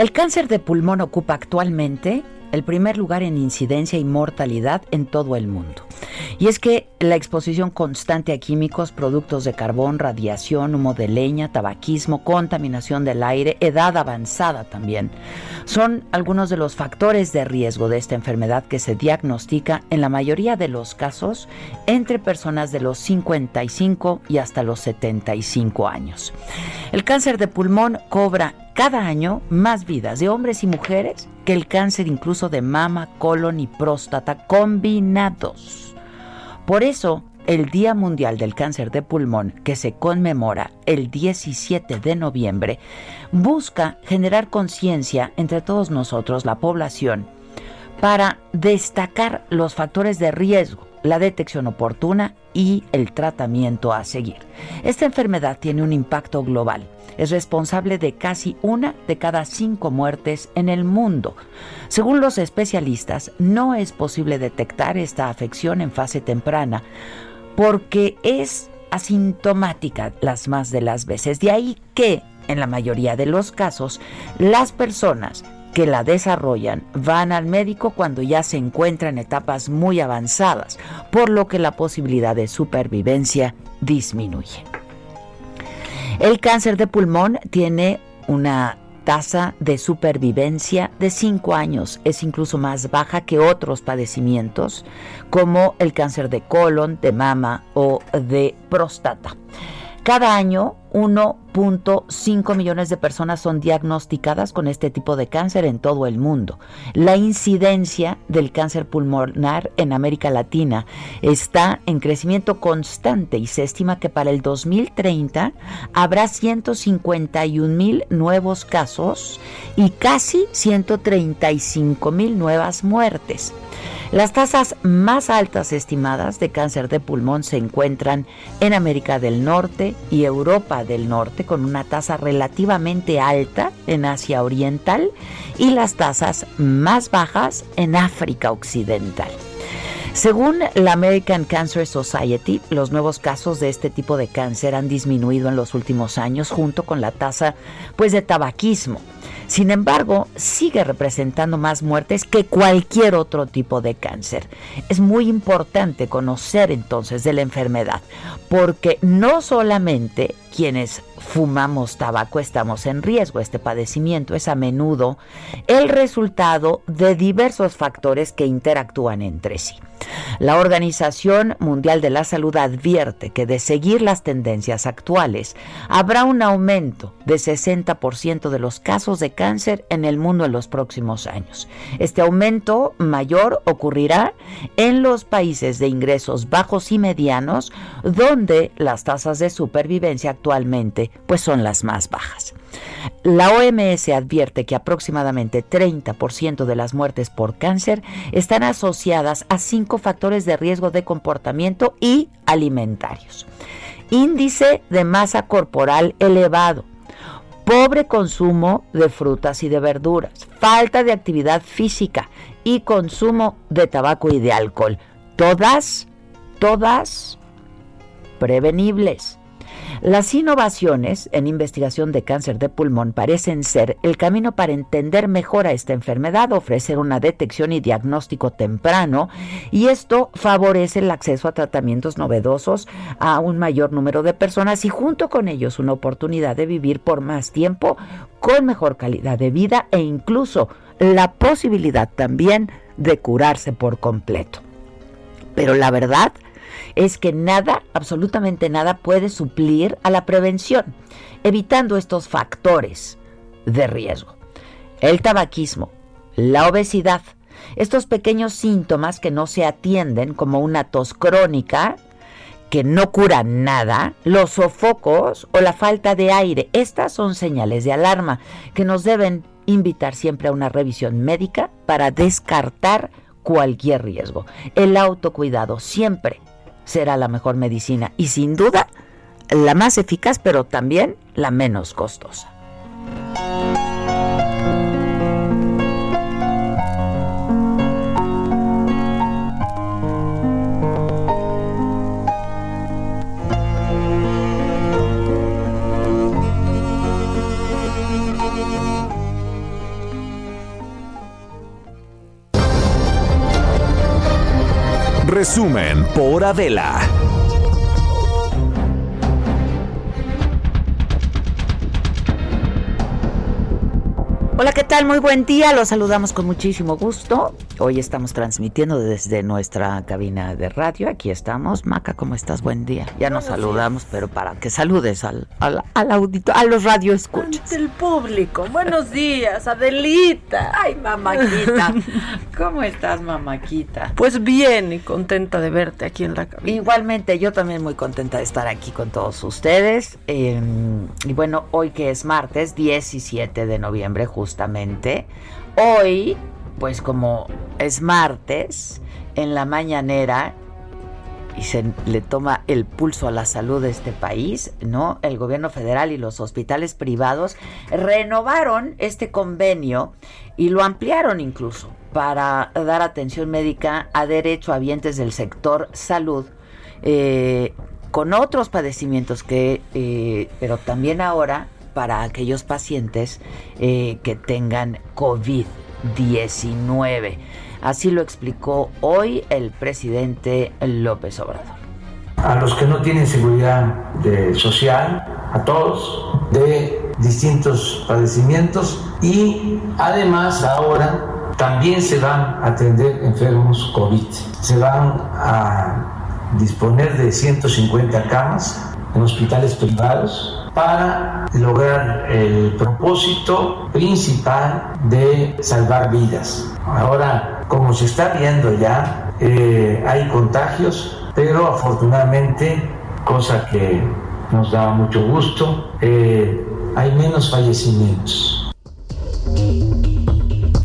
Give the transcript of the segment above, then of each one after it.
El cáncer de pulmón ocupa actualmente el primer lugar en incidencia y mortalidad en todo el mundo. Y es que la exposición constante a químicos, productos de carbón, radiación, humo de leña, tabaquismo, contaminación del aire, edad avanzada también, son algunos de los factores de riesgo de esta enfermedad que se diagnostica en la mayoría de los casos entre personas de los 55 y hasta los 75 años. El cáncer de pulmón cobra cada año más vidas de hombres y mujeres que el cáncer incluso de mama, colon y próstata combinados. Por eso, el Día Mundial del Cáncer de Pulmón, que se conmemora el 17 de noviembre, busca generar conciencia entre todos nosotros, la población, para destacar los factores de riesgo, la detección oportuna y el tratamiento a seguir. Esta enfermedad tiene un impacto global. Es responsable de casi una de cada cinco muertes en el mundo. Según los especialistas, no es posible detectar esta afección en fase temprana porque es asintomática las más de las veces. De ahí que, en la mayoría de los casos, las personas que la desarrollan van al médico cuando ya se encuentran en etapas muy avanzadas, por lo que la posibilidad de supervivencia disminuye. El cáncer de pulmón tiene una tasa de supervivencia de 5 años. Es incluso más baja que otros padecimientos como el cáncer de colon, de mama o de próstata. Cada año, 1.5 millones de personas son diagnosticadas con este tipo de cáncer en todo el mundo. La incidencia del cáncer pulmonar en América Latina está en crecimiento constante y se estima que para el 2030 habrá 151 mil nuevos casos y casi 135 mil nuevas muertes. Las tasas más altas estimadas de cáncer de pulmón se encuentran en América del Norte y Europa del Norte, con una tasa relativamente alta en Asia Oriental y las tasas más bajas en África Occidental. Según la American Cancer Society, los nuevos casos de este tipo de cáncer han disminuido en los últimos años junto con la tasa pues de tabaquismo. Sin embargo, sigue representando más muertes que cualquier otro tipo de cáncer. Es muy importante conocer entonces de la enfermedad, porque no solamente quienes fumamos tabaco estamos en riesgo. Este padecimiento es a menudo el resultado de diversos factores que interactúan entre sí. La Organización Mundial de la Salud advierte que de seguir las tendencias actuales, habrá un aumento de 60% de los casos de cáncer en el mundo en los próximos años. Este aumento mayor ocurrirá en los países de ingresos bajos y medianos, donde las tasas de supervivencia actualmente pues son las más bajas. La OMS advierte que aproximadamente 30% de las muertes por cáncer están asociadas a cinco factores de riesgo de comportamiento y alimentarios. Índice de masa corporal elevado, pobre consumo de frutas y de verduras, falta de actividad física y consumo de tabaco y de alcohol. Todas, todas prevenibles. Las innovaciones en investigación de cáncer de pulmón parecen ser el camino para entender mejor a esta enfermedad, ofrecer una detección y diagnóstico temprano y esto favorece el acceso a tratamientos novedosos a un mayor número de personas y junto con ellos una oportunidad de vivir por más tiempo con mejor calidad de vida e incluso la posibilidad también de curarse por completo. Pero la verdad es que nada, absolutamente nada puede suplir a la prevención, evitando estos factores de riesgo. El tabaquismo, la obesidad, estos pequeños síntomas que no se atienden como una tos crónica, que no curan nada, los sofocos o la falta de aire. Estas son señales de alarma que nos deben invitar siempre a una revisión médica para descartar cualquier riesgo. El autocuidado siempre será la mejor medicina y sin duda la más eficaz, pero también la menos costosa. Resumen por Adela. Hola, ¿qué tal? Muy buen día. Los saludamos con muchísimo gusto. Hoy estamos transmitiendo desde nuestra cabina de radio. Aquí estamos. Maca, ¿cómo estás? Buen día. Ya nos saludamos, pero para que saludes al, al, al audito, a los radioescuchas. El público. Buenos días, Adelita. Ay, mamáquita. ¿Cómo estás, mamáquita? Pues bien y contenta de verte aquí en la cabina. Igualmente, yo también muy contenta de estar aquí con todos ustedes. Eh, y bueno, hoy que es martes 17 de noviembre, justamente. Hoy, pues como es martes, en la mañanera y se le toma el pulso a la salud de este país, ¿no? El gobierno federal y los hospitales privados renovaron este convenio y lo ampliaron incluso para dar atención médica a derechohabientes del sector salud eh, con otros padecimientos que, eh, pero también ahora para aquellos pacientes eh, que tengan COVID-19. Así lo explicó hoy el presidente López Obrador. A los que no tienen seguridad social, a todos, de distintos padecimientos y además ahora también se van a atender enfermos COVID. Se van a disponer de 150 camas en hospitales privados para lograr el propósito principal de salvar vidas. Ahora, como se está viendo ya, eh, hay contagios, pero afortunadamente, cosa que nos da mucho gusto, eh, hay menos fallecimientos.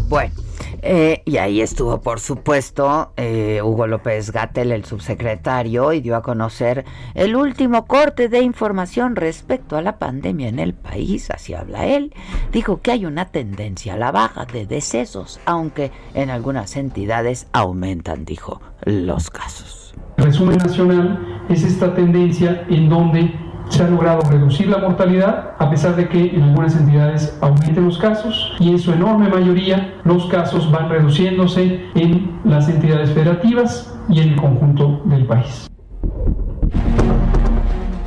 Bueno. Eh, y ahí estuvo, por supuesto, eh, Hugo López Gatel, el subsecretario, y dio a conocer el último corte de información respecto a la pandemia en el país, así habla él. Dijo que hay una tendencia a la baja de decesos, aunque en algunas entidades aumentan, dijo, los casos. Resumen nacional es esta tendencia en donde se ha logrado reducir la mortalidad a pesar de que en algunas entidades aumenten los casos y en su enorme mayoría los casos van reduciéndose en las entidades federativas y en el conjunto del país.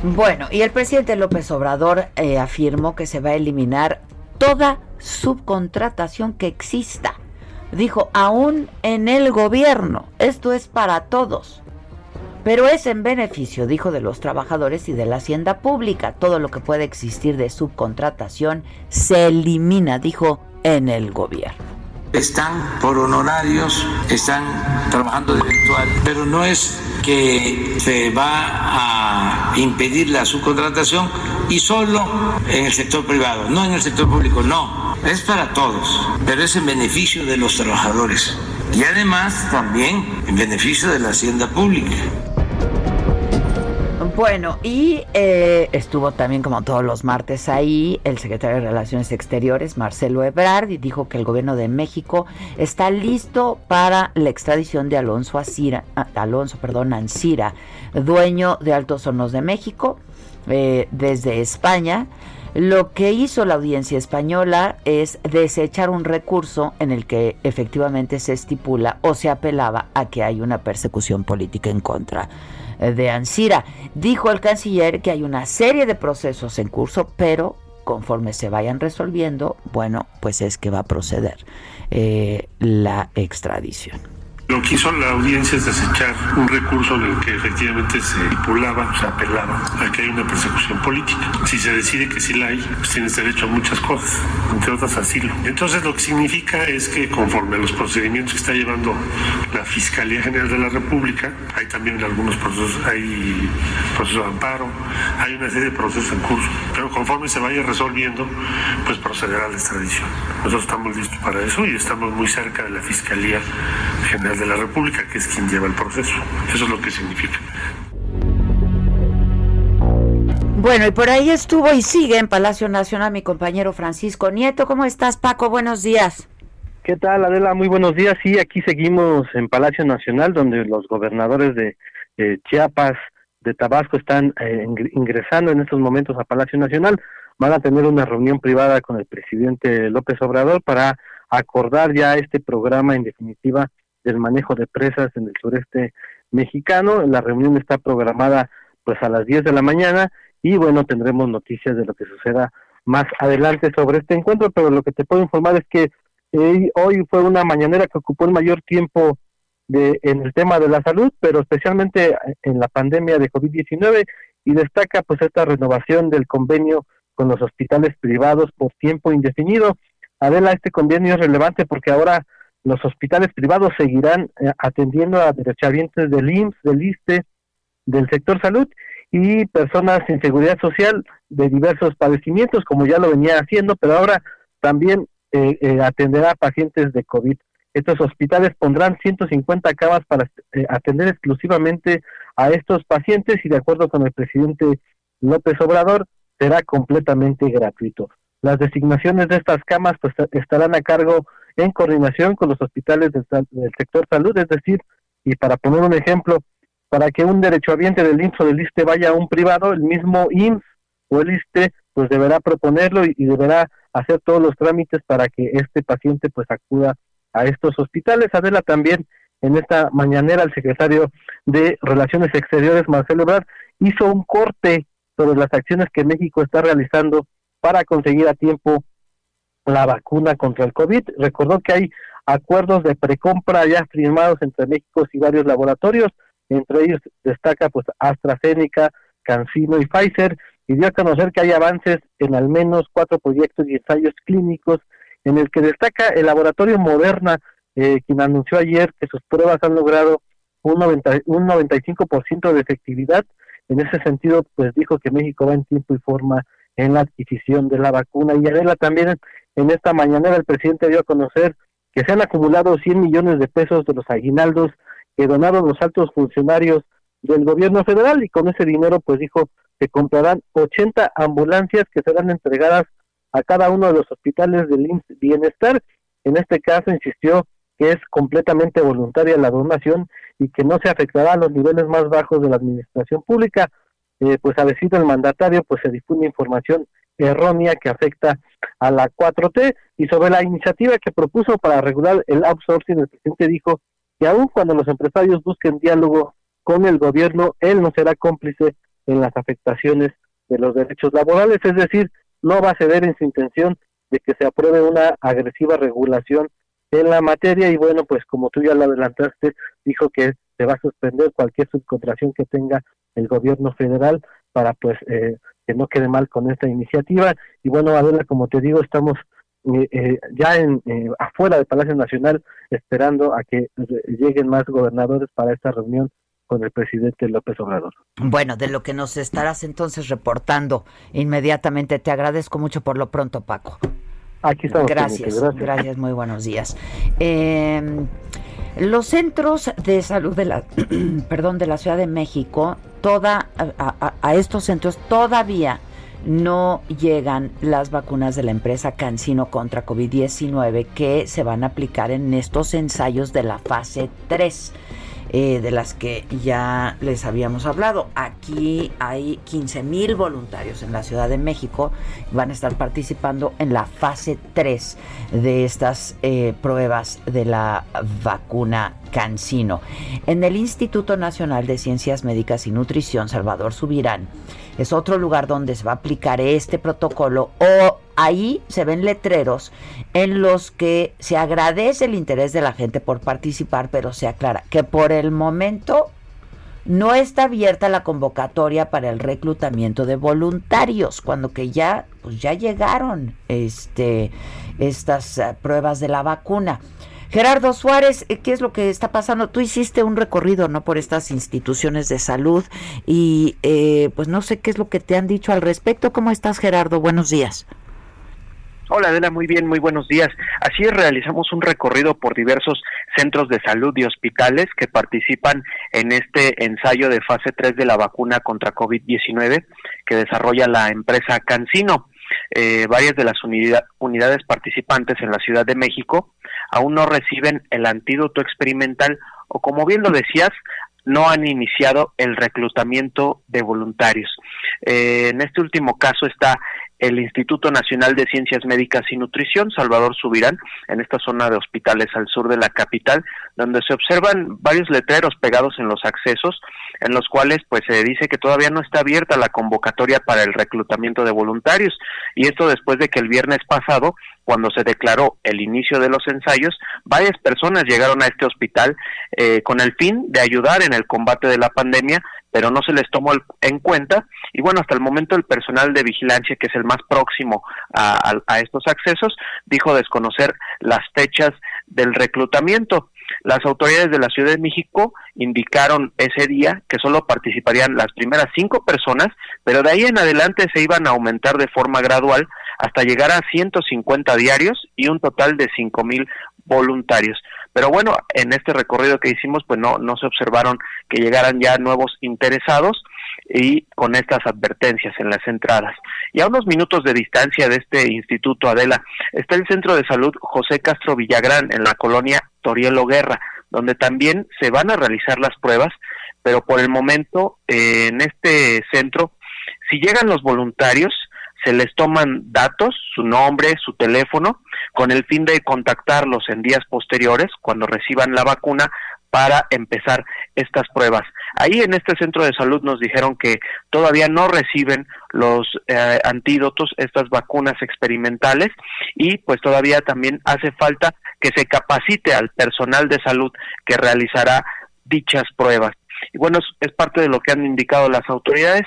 Bueno, y el presidente López Obrador eh, afirmó que se va a eliminar toda subcontratación que exista. Dijo, aún en el gobierno, esto es para todos pero es en beneficio, dijo, de los trabajadores y de la hacienda pública. Todo lo que puede existir de subcontratación se elimina, dijo, en el gobierno. Están por honorarios, están trabajando de virtual, pero no es que se va a impedir la subcontratación y solo en el sector privado, no en el sector público, no, es para todos, pero es en beneficio de los trabajadores y además también en beneficio de la hacienda pública. Bueno, y eh, estuvo también como todos los martes ahí el secretario de Relaciones Exteriores, Marcelo Ebrard, y dijo que el gobierno de México está listo para la extradición de Alonso Asira, Alonso, perdón, Ancira, dueño de Altos Hornos de México, eh, desde España. Lo que hizo la audiencia española es desechar un recurso en el que efectivamente se estipula o se apelaba a que hay una persecución política en contra de Ansira. Dijo el canciller que hay una serie de procesos en curso, pero conforme se vayan resolviendo, bueno, pues es que va a proceder eh, la extradición. Lo que hizo la audiencia es desechar un recurso en el que efectivamente se estipulaba, se apelaba a que hay una persecución política. Si se decide que sí la hay, pues tienes derecho a muchas cosas, entre otras asilo. Entonces lo que significa es que conforme a los procedimientos que está llevando la Fiscalía General de la República, hay también algunos procesos, hay procesos de amparo, hay una serie de procesos en curso, pero conforme se vaya resolviendo, pues procederá a la extradición. Nosotros estamos listos para eso y estamos muy cerca de la Fiscalía General de la República, que es quien lleva el proceso. Eso es lo que significa. Bueno, y por ahí estuvo y sigue en Palacio Nacional mi compañero Francisco Nieto. ¿Cómo estás, Paco? Buenos días. ¿Qué tal, Adela? Muy buenos días. Sí, aquí seguimos en Palacio Nacional, donde los gobernadores de Chiapas, de Tabasco, están eh, ingresando en estos momentos a Palacio Nacional. Van a tener una reunión privada con el presidente López Obrador para acordar ya este programa en definitiva del manejo de presas en el sureste mexicano. La reunión está programada pues a las 10 de la mañana y bueno, tendremos noticias de lo que suceda más adelante sobre este encuentro, pero lo que te puedo informar es que eh, hoy fue una mañanera que ocupó el mayor tiempo de, en el tema de la salud, pero especialmente en la pandemia de COVID-19 y destaca pues esta renovación del convenio con los hospitales privados por tiempo indefinido. Adela, este convenio es relevante porque ahora los hospitales privados seguirán eh, atendiendo a derechohabientes del IMSS, del ISTE, del sector salud y personas sin seguridad social de diversos padecimientos, como ya lo venía haciendo, pero ahora también eh, eh, atenderá a pacientes de COVID. Estos hospitales pondrán 150 camas para atender exclusivamente a estos pacientes y de acuerdo con el presidente López Obrador, será completamente gratuito. Las designaciones de estas camas pues, estarán a cargo en coordinación con los hospitales del, sector salud, es decir, y para poner un ejemplo, para que un derechohabiente del IMSS o del ISTE vaya a un privado, el mismo IMSS o el ISTE pues deberá proponerlo y, deberá hacer todos los trámites para que este paciente pues acuda a estos hospitales. Adela también en esta mañanera el secretario de Relaciones Exteriores, Marcelo Ebrard, hizo un corte sobre las acciones que México está realizando para conseguir a tiempo la vacuna contra el COVID. Recordó que hay acuerdos de precompra ya firmados entre México y varios laboratorios, entre ellos destaca pues AstraZeneca, CanSino y Pfizer, y dio a conocer que hay avances en al menos cuatro proyectos y ensayos clínicos, en el que destaca el laboratorio Moderna, eh, quien anunció ayer que sus pruebas han logrado un, 90, un 95% de efectividad. En ese sentido, pues dijo que México va en tiempo y forma en la adquisición de la vacuna. Y Adela también en esta mañanera el presidente dio a conocer que se han acumulado 100 millones de pesos de los aguinaldos que donaron los altos funcionarios del gobierno federal y con ese dinero pues dijo que comprarán 80 ambulancias que serán entregadas a cada uno de los hospitales del IMSS Bienestar. En este caso insistió que es completamente voluntaria la donación y que no se afectará a los niveles más bajos de la administración pública. Eh, pues a decir del mandatario, pues se difunde información errónea que afecta a la 4T y sobre la iniciativa que propuso para regular el outsourcing, el presidente dijo que aun cuando los empresarios busquen diálogo con el gobierno, él no será cómplice en las afectaciones de los derechos laborales, es decir, no va a ceder en su intención de que se apruebe una agresiva regulación en la materia. Y bueno, pues como tú ya lo adelantaste, dijo que se va a suspender cualquier subcontratación que tenga el gobierno federal para pues eh, que no quede mal con esta iniciativa y bueno Adela como te digo estamos eh, eh, ya en afuera del Palacio Nacional esperando a que lleguen más gobernadores para esta reunión con el presidente López Obrador. Bueno, de lo que nos estarás entonces reportando inmediatamente. Te agradezco mucho por lo pronto, Paco. Aquí estamos. Gracias, gracias, muy buenos días. Eh, los centros de salud de la, perdón, de la Ciudad de México, toda, a, estos centros todavía no llegan las vacunas de la empresa Cancino contra COVID-19 que se van a aplicar en estos ensayos de la fase 3. Eh, de las que ya les habíamos hablado. Aquí hay 15 mil voluntarios en la Ciudad de México. Van a estar participando en la fase 3 de estas eh, pruebas de la vacuna Cancino. En el Instituto Nacional de Ciencias Médicas y Nutrición, Salvador Subirán, es otro lugar donde se va a aplicar este protocolo o ahí se ven letreros en los que se agradece el interés de la gente por participar, pero se aclara que por el momento no está abierta la convocatoria para el reclutamiento de voluntarios, cuando que ya, pues ya llegaron este, estas eh, pruebas de la vacuna. Gerardo Suárez, eh, ¿qué es lo que está pasando? Tú hiciste un recorrido, ¿no? Por estas instituciones de salud y eh, pues no sé qué es lo que te han dicho al respecto. ¿Cómo estás, Gerardo? Buenos días. Hola Adela, muy bien, muy buenos días. Así es, realizamos un recorrido por diversos centros de salud y hospitales que participan en este ensayo de fase 3 de la vacuna contra COVID-19 que desarrolla la empresa Cancino. Eh, varias de las unidades participantes en la Ciudad de México aún no reciben el antídoto experimental o como bien lo decías, no han iniciado el reclutamiento de voluntarios. Eh, en este último caso está el Instituto Nacional de Ciencias Médicas y Nutrición, Salvador Subirán, en esta zona de hospitales al sur de la capital, donde se observan varios letreros pegados en los accesos, en los cuales pues se dice que todavía no está abierta la convocatoria para el reclutamiento de voluntarios, y esto después de que el viernes pasado cuando se declaró el inicio de los ensayos, varias personas llegaron a este hospital eh, con el fin de ayudar en el combate de la pandemia, pero no se les tomó en cuenta. Y bueno, hasta el momento el personal de vigilancia, que es el más próximo a, a estos accesos, dijo desconocer las fechas del reclutamiento. Las autoridades de la Ciudad de México indicaron ese día que solo participarían las primeras cinco personas, pero de ahí en adelante se iban a aumentar de forma gradual hasta llegar a 150 diarios y un total de 5 mil voluntarios. Pero bueno, en este recorrido que hicimos, pues no, no se observaron que llegaran ya nuevos interesados y con estas advertencias en las entradas. Y a unos minutos de distancia de este Instituto Adela está el Centro de Salud José Castro Villagrán en la colonia Torielo Guerra, donde también se van a realizar las pruebas, pero por el momento eh, en este centro, si llegan los voluntarios, se les toman datos, su nombre, su teléfono, con el fin de contactarlos en días posteriores, cuando reciban la vacuna, para empezar estas pruebas. Ahí en este centro de salud nos dijeron que todavía no reciben los eh, antídotos, estas vacunas experimentales, y pues todavía también hace falta que se capacite al personal de salud que realizará dichas pruebas. Y bueno, es parte de lo que han indicado las autoridades.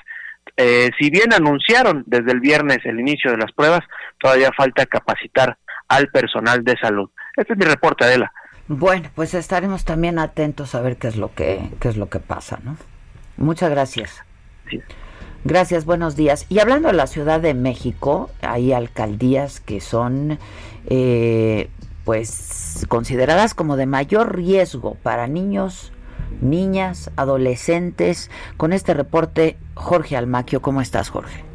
Eh, si bien anunciaron desde el viernes el inicio de las pruebas, todavía falta capacitar al personal de salud. Este es mi reporte, Adela. Bueno, pues estaremos también atentos a ver qué es lo que, qué es lo que pasa, ¿no? Muchas gracias. Gracias, buenos días. Y hablando de la Ciudad de México, hay alcaldías que son, eh, pues, consideradas como de mayor riesgo para niños niñas, adolescentes. Con este reporte, Jorge Almaquio, ¿cómo estás, Jorge?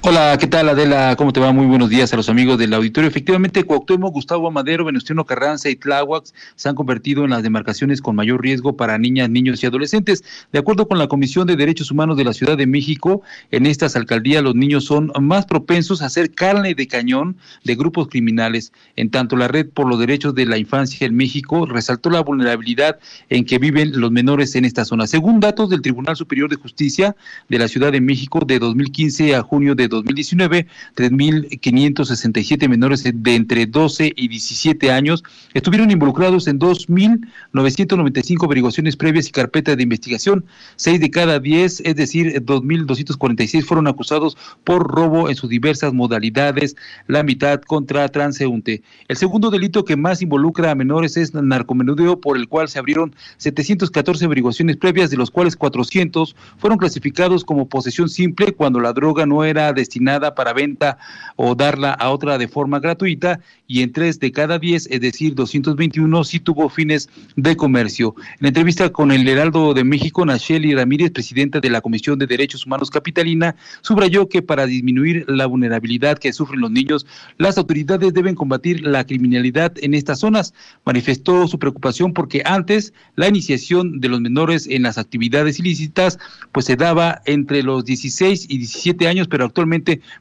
Hola, ¿qué tal Adela? ¿Cómo te va? Muy buenos días a los amigos del auditorio. Efectivamente, Cuauhtémoc, Gustavo Amadero, Venustiano Carranza y Tláhuac se han convertido en las demarcaciones con mayor riesgo para niñas, niños y adolescentes. De acuerdo con la Comisión de Derechos Humanos de la Ciudad de México, en estas alcaldías los niños son más propensos a ser carne de cañón de grupos criminales. En tanto, la Red por los Derechos de la Infancia en México resaltó la vulnerabilidad en que viven los menores en esta zona. Según datos del Tribunal Superior de Justicia de la Ciudad de México, de 2015 a junio de 2019, 3.567 menores de entre 12 y 17 años estuvieron involucrados en 2.995 averiguaciones previas y carpetas de investigación. Seis de cada 10, es decir, 2.246 fueron acusados por robo en sus diversas modalidades, la mitad contra transeúnte. El segundo delito que más involucra a menores es narcomenudeo, por el cual se abrieron 714 averiguaciones previas, de los cuales 400 fueron clasificados como posesión simple cuando la droga no era destinada para venta o darla a otra de forma gratuita y en tres de cada diez, es decir, 221, sí tuvo fines de comercio. En entrevista con el Heraldo de México, Nacheli Ramírez, presidenta de la Comisión de Derechos Humanos Capitalina, subrayó que para disminuir la vulnerabilidad que sufren los niños, las autoridades deben combatir la criminalidad en estas zonas. Manifestó su preocupación porque antes la iniciación de los menores en las actividades ilícitas pues se daba entre los 16 y 17 años, pero actualmente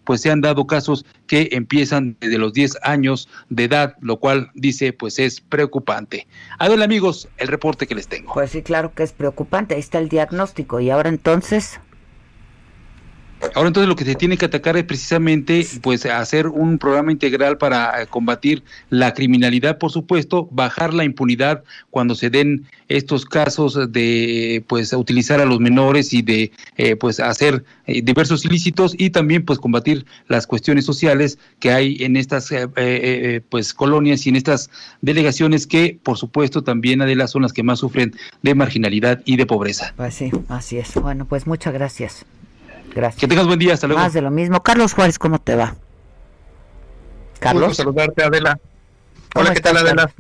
pues se han dado casos que empiezan desde los 10 años de edad, lo cual dice pues es preocupante. A ver amigos, el reporte que les tengo. Pues sí, claro que es preocupante, ahí está el diagnóstico y ahora entonces... Ahora entonces lo que se tiene que atacar es precisamente pues hacer un programa integral para eh, combatir la criminalidad, por supuesto, bajar la impunidad cuando se den estos casos de pues utilizar a los menores y de eh, pues hacer eh, diversos ilícitos y también pues combatir las cuestiones sociales que hay en estas pues colonias y en estas delegaciones que por supuesto también Adela son las que más sufren de marginalidad y de pobreza. Pues sí, así es. Bueno, pues muchas gracias. Gracias. Que tengas buen día, hasta luego. Más de lo mismo. Carlos Juárez, ¿cómo te va? Carlos. Un gusto saludarte, Adela. Hola, ¿qué tal, Adela?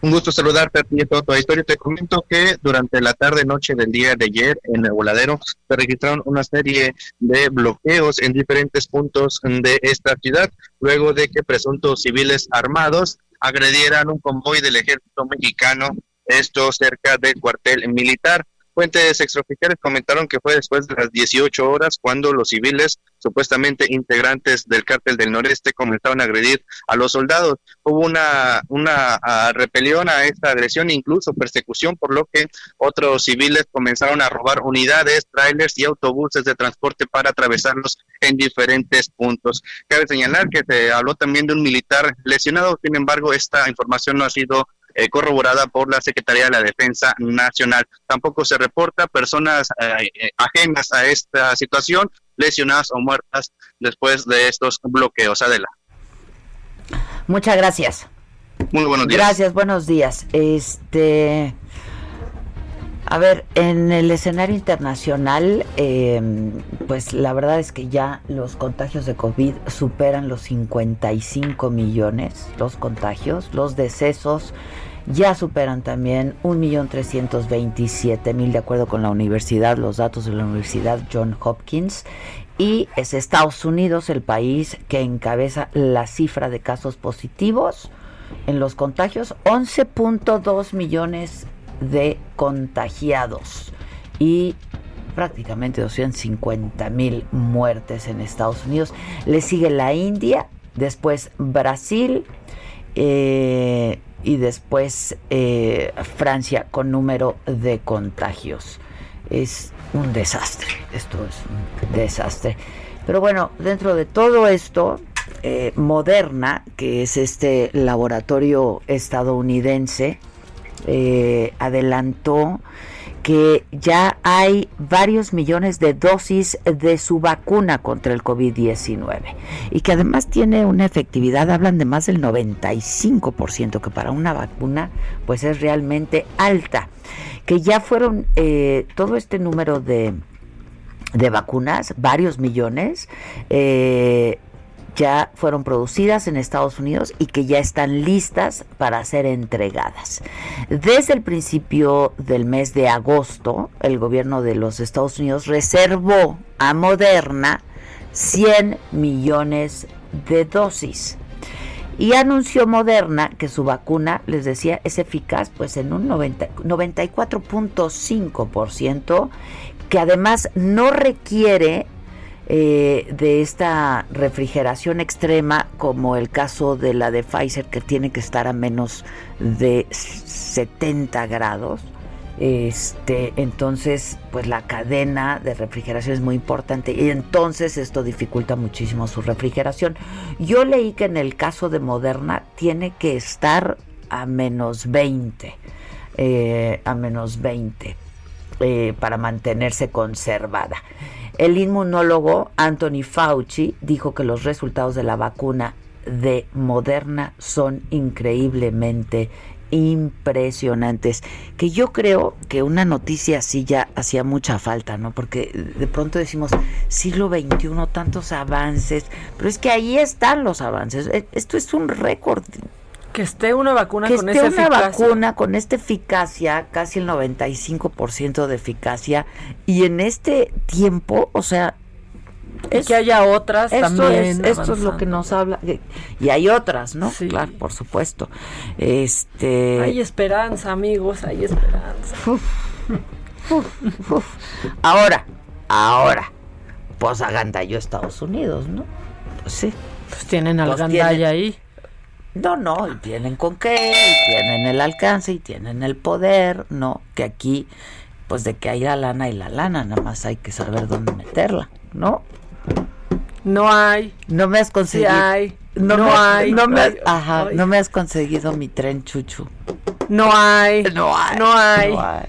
Un gusto saludarte a ti y a todo tu historia. Te comento que durante la tarde-noche del día de ayer en el voladero se registraron una serie de bloqueos en diferentes puntos de esta ciudad, luego de que presuntos civiles armados agredieran un convoy del ejército mexicano, esto cerca del cuartel militar. Fuentes extraoficiales comentaron que fue después de las 18 horas cuando los civiles, supuestamente integrantes del cártel del noreste, comenzaron a agredir a los soldados. Hubo una, una uh, repelión a esta agresión, incluso persecución, por lo que otros civiles comenzaron a robar unidades, trailers y autobuses de transporte para atravesarlos en diferentes puntos. Cabe señalar que se habló también de un militar lesionado, sin embargo, esta información no ha sido eh, corroborada por la Secretaría de la Defensa Nacional. Tampoco se reporta personas eh, eh, ajenas a esta situación lesionadas o muertas después de estos bloqueos. Adela. Muchas gracias. Muy buenos días. Gracias, buenos días. Este. A ver, en el escenario internacional, eh, pues la verdad es que ya los contagios de COVID superan los 55 millones, los contagios, los decesos ya superan también 1.327.000 de acuerdo con la universidad, los datos de la Universidad John Hopkins. Y es Estados Unidos el país que encabeza la cifra de casos positivos en los contagios, 11.2 millones de contagiados y prácticamente 250 mil muertes en Estados Unidos. Le sigue la India, después Brasil eh, y después eh, Francia con número de contagios. Es un desastre, esto es un desastre. Pero bueno, dentro de todo esto, eh, Moderna, que es este laboratorio estadounidense, eh, adelantó que ya hay varios millones de dosis de su vacuna contra el COVID-19 y que además tiene una efectividad, hablan de más del 95%, que para una vacuna pues es realmente alta, que ya fueron eh, todo este número de, de vacunas, varios millones, eh, ya fueron producidas en Estados Unidos y que ya están listas para ser entregadas. Desde el principio del mes de agosto, el gobierno de los Estados Unidos reservó a Moderna 100 millones de dosis. Y anunció Moderna que su vacuna, les decía, es eficaz pues en un 94.5%, que además no requiere eh, de esta refrigeración extrema, como el caso de la de Pfizer, que tiene que estar a menos de 70 grados. Este, entonces, pues la cadena de refrigeración es muy importante y entonces esto dificulta muchísimo su refrigeración. Yo leí que en el caso de Moderna tiene que estar a menos 20, eh, a menos 20 eh, para mantenerse conservada. El inmunólogo Anthony Fauci dijo que los resultados de la vacuna de Moderna son increíblemente impresionantes, que yo creo que una noticia así ya hacía mucha falta, ¿no? Porque de pronto decimos, siglo XXI, tantos avances, pero es que ahí están los avances, e, esto es un récord que esté una vacuna que con esté esa una eficacia. vacuna con esta eficacia, casi el 95% de eficacia, y en este tiempo, o sea, Y que haya otras esto también. es, esto es lo que nos habla, y hay otras, ¿no? Sí. Claro, por supuesto. Este, Hay esperanza, amigos, hay esperanza. uf. ahora, ahora, pues agandalló Estados Unidos, ¿no? Pues sí. Pues tienen al Pues tienen- ahí. No, no, y tienen con qué, y tienen el alcance, y tienen el poder, ¿no? Que aquí, pues de que hay la lana y la lana, nada más hay que saber dónde meterla, ¿no? No hay. No me has conseguido. Sí hay. No, No me, hay. No me, has- ajá, no me has conseguido mi tren chuchu. No hay. No hay. No hay. no hay.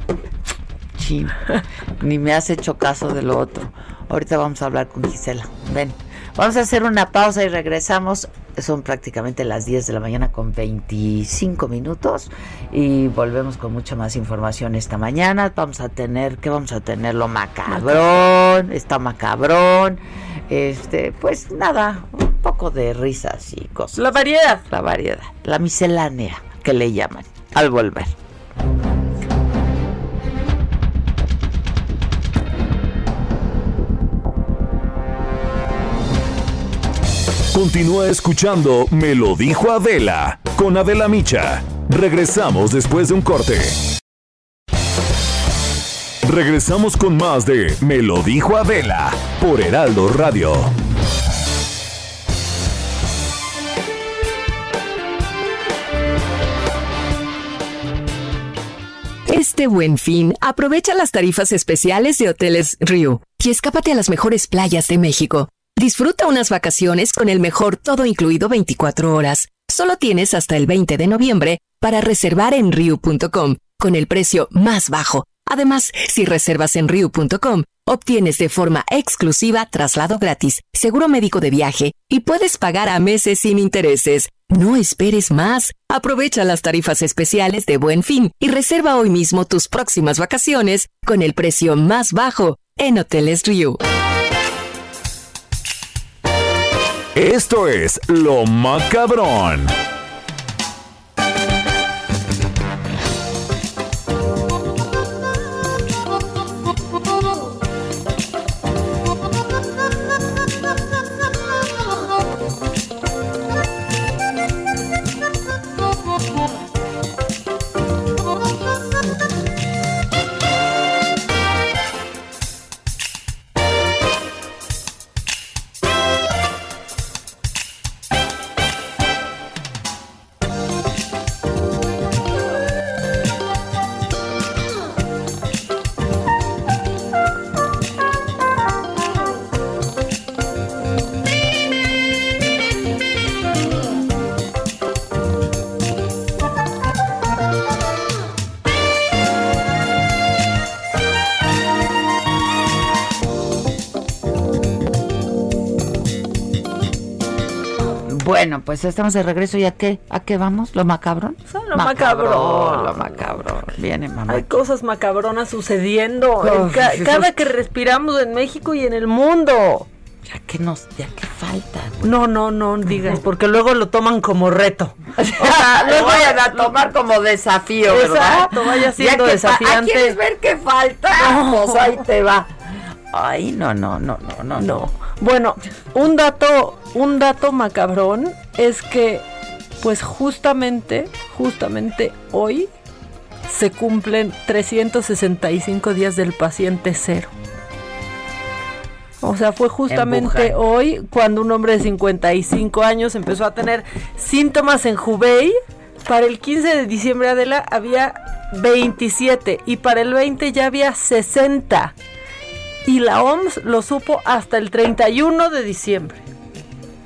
Chin. Ni me has hecho caso de lo otro. Ahorita vamos a hablar con Gisela. Ven. Vamos a hacer una pausa y regresamos. Son prácticamente las 10 de la mañana con 25 minutos y volvemos con mucha más información esta mañana. Vamos a tener, ¿qué vamos a tener? Lo macabrón, está macabrón. Este, pues nada, un poco de risas y cosas. La variedad. La variedad, la miscelánea que le llaman al volver. Continúa escuchando Me lo dijo Adela con Adela Micha. Regresamos después de un corte. Regresamos con más de Me lo dijo Adela por Heraldo Radio. Este buen fin, aprovecha las tarifas especiales de Hoteles Riu y escápate a las mejores playas de México. Disfruta unas vacaciones con el mejor todo incluido 24 horas. Solo tienes hasta el 20 de noviembre para reservar en riu.com con el precio más bajo. Además, si reservas en riu.com, obtienes de forma exclusiva traslado gratis, seguro médico de viaje y puedes pagar a meses sin intereses. No esperes más. Aprovecha las tarifas especiales de Buen Fin y reserva hoy mismo tus próximas vacaciones con el precio más bajo en Hoteles Riu. Esto es Lo Macabrón. Bueno, pues estamos de regreso. ¿Y a qué? ¿A qué vamos? ¿Lo macabrón? Lo macabrón. Lo macabrón. Viene, mamá. Hay cosas macabronas sucediendo en Uf, ca- Jesús. cada que respiramos en México y en el mundo. Ya que nos, ya que falta. No, no, no digas, porque luego lo toman como reto. O sea, luego vayan a tomar como desafío, ¿verdad? Exacto, vaya Ya que desafiante. ¿Ah, ¿Quieres ver qué falta? No. Pues ahí te va. Ay, no, no, no, no, no, No. Bueno, un dato, un dato macabrón es que, pues justamente, justamente hoy se cumplen 365 días del paciente cero. O sea, fue justamente hoy cuando un hombre de 55 años empezó a tener síntomas en Hubei. Para el 15 de diciembre, Adela, había 27 y para el 20 ya había 60. Y la OMS lo supo hasta el 31 de diciembre.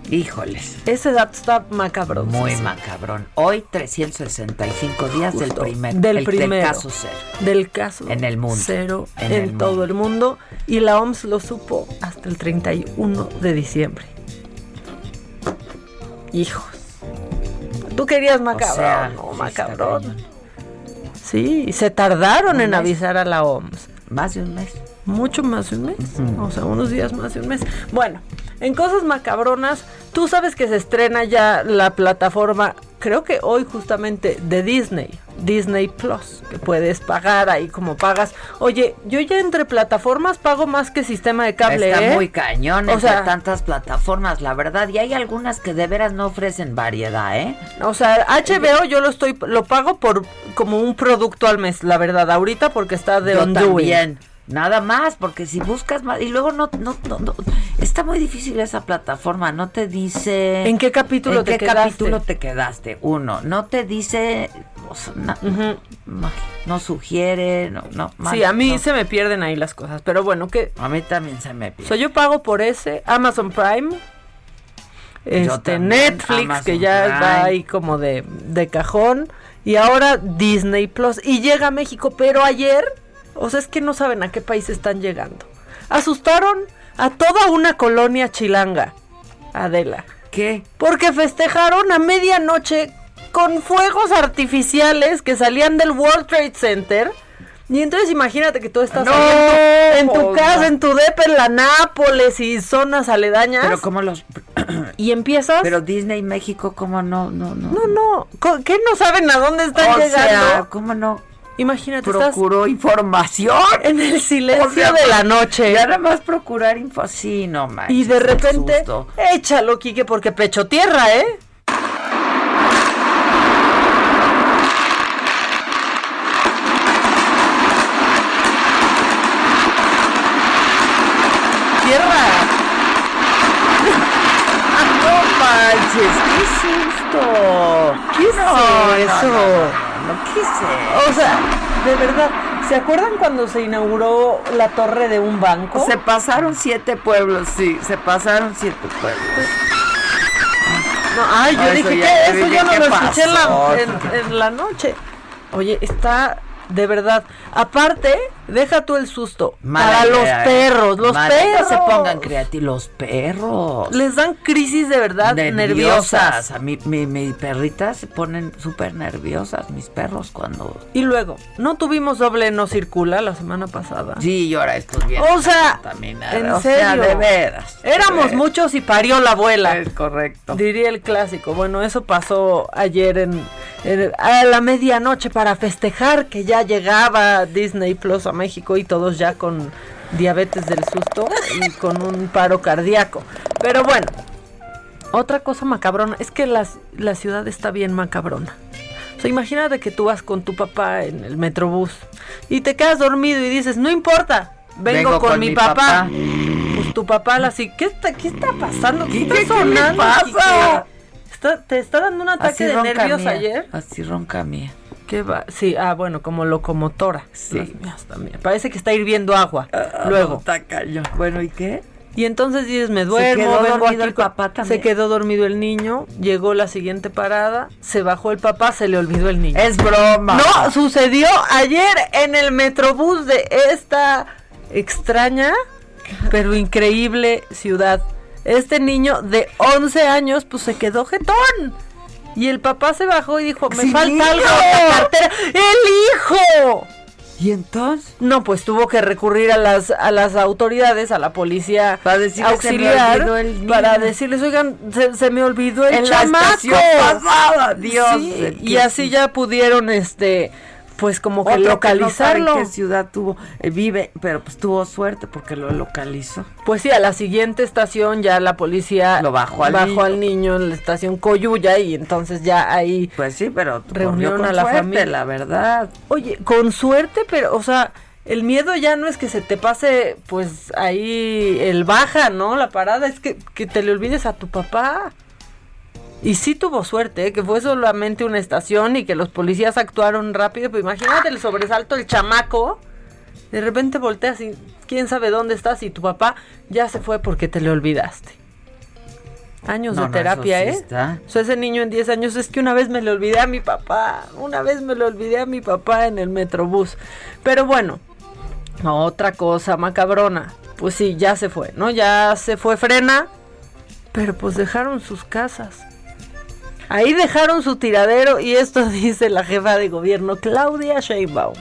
Híjoles. Ese dato está macabro. Muy macabrón. Hoy 365 días del primer del el- primero. caso cero. Del caso En el mundo. cero En en, el todo el mundo. Y la OMS lo supo hasta el 31 de diciembre. Hijos. Tú querías macabrón, sea, no, sí macabrón. Sí, se tardaron en mes. avisar a la OMS. Más de un mes. Mucho más de un mes. O sea, unos días más de un mes. Bueno, en cosas macabronas, tú sabes que se estrena ya la plataforma, creo que hoy justamente de Disney, Disney Plus, que puedes pagar ahí como pagas. Oye, yo ya entre plataformas pago más que sistema de cable. Está ¿eh? muy cañón O sea- tantas plataformas, la verdad. Y hay algunas que de veras no ofrecen variedad, ¿eh? O sea, HBO yo lo estoy lo pago por como un producto al mes, la verdad, ahorita porque está de Yo on también. Nada más, porque si buscas más. Y luego no, no, no, no- Está muy difícil esa plataforma. No te dice. ¿En qué capítulo ¿En te qué quedaste? capítulo te quedaste? Uno. No te dice no, sugiere, no, no. sí, a mí se me pierden ahí las cosas, pero bueno, que... A mí también se me pierden. O sea, yo pago por ese, Amazon Prime, este Netflix, que ya va ahí como de, de cajón, y ahora Disney Plus, y llega a México, pero ayer, o sea, es que no saben a qué país están llegando. Asustaron a toda una colonia chilanga, Adela. ¿Qué? Porque festejaron a medianoche con fuegos artificiales que salían del World Trade Center. Y entonces imagínate que tú estás en tu casa, en tu depa, en la Nápoles y zonas aledañas. Pero como los... y empiezas... Pero Disney México, ¿cómo no? No, no. No, no. ¿Qué no saben a dónde están o llegando? Sea, ¿cómo no? Imagínate, procuró información en el silencio de la noche. Ya nada más procurar info, sí, no manches, Y de repente, échalo, Quique, porque pecho tierra, ¿eh? Tierra. no manches, qué susto. ¿Qué es eso? ¿Qué sé? O sea, de verdad, ¿se acuerdan cuando se inauguró la torre de un banco? Se pasaron siete pueblos, sí, se pasaron siete pueblos. No, ay, yo dije que eso yo no lo escuché en la, en la noche. Oye, está de verdad. Aparte, deja tú el susto. para los perros, los perros. se pongan creativos. Los perros. Les dan crisis de verdad nerviosas. A mí, mi, mi perrita se ponen súper nerviosas, mis perros, cuando. Y luego, ¿no tuvimos doble no circula la semana pasada? Sí, y ahora estos bien. O sea, en serio. de veras. Éramos muchos y parió la abuela. Es correcto. Diría el clásico. Bueno, eso pasó ayer en a la medianoche para festejar que ya llegaba Disney Plus a México y todos ya con diabetes del susto y con un paro cardíaco. Pero bueno, otra cosa macabrona es que la, la ciudad está bien macabrona. O sea, imagínate que tú vas con tu papá en el metrobús y te quedas dormido y dices, no importa, vengo, con, mi, papá. Pues tu papá así, ¿qué está, qué está pasando? ¿Qué, está sonando? pasa? ¿Te está dando un ataque de nervios ayer? Así ronca mía. ¿Qué va? Sí, ah, bueno, como locomotora. Sí. también. Parece que está hirviendo agua. Ah, Luego. Bueno, ¿y qué? Y entonces dices, me duermo, se quedó dormido el papá también. Se quedó dormido el niño, llegó la siguiente parada, se bajó el papá, se le olvidó el niño. Es broma. No, sucedió ayer en el metrobús de esta extraña, pero increíble ciudad este niño de 11 años, pues se quedó jetón. Y el papá se bajó y dijo, me falta algo en la cartera. ¡El hijo! ¿Y entonces? No, pues tuvo que recurrir a las a las autoridades, a la policía para decirles auxiliar, para decirles, oigan, se, me olvidó el en chamaco. pasada, Dios. y así ya pudieron, este, pues como que localizarlo. Que qué ciudad tuvo, eh, vive, pero pues tuvo suerte porque lo localizó. Pues sí, a la siguiente estación ya la policía lo bajó al, bajó niño. al niño en la estación Coyuya y entonces ya ahí Pues sí, pero reunieron a la familia, la verdad. Oye, con suerte, pero o sea, el miedo ya no es que se te pase pues ahí el baja, ¿no? La parada es que, que te le olvides a tu papá. Y sí tuvo suerte, ¿eh? que fue solamente una estación y que los policías actuaron rápido. Pero imagínate el sobresalto el chamaco. De repente volteas y quién sabe dónde estás y tu papá ya se fue porque te le olvidaste. Años de terapia, ¿eh? O sea, ese niño en 10 años es que una vez me le olvidé a mi papá. Una vez me le olvidé a mi papá en el metrobús. Pero bueno, otra cosa macabrona. Pues sí, ya se fue, ¿no? Ya se fue frena. Pero pues dejaron sus casas. Ahí dejaron su tiradero y esto dice la jefa de gobierno Claudia Sheinbaum.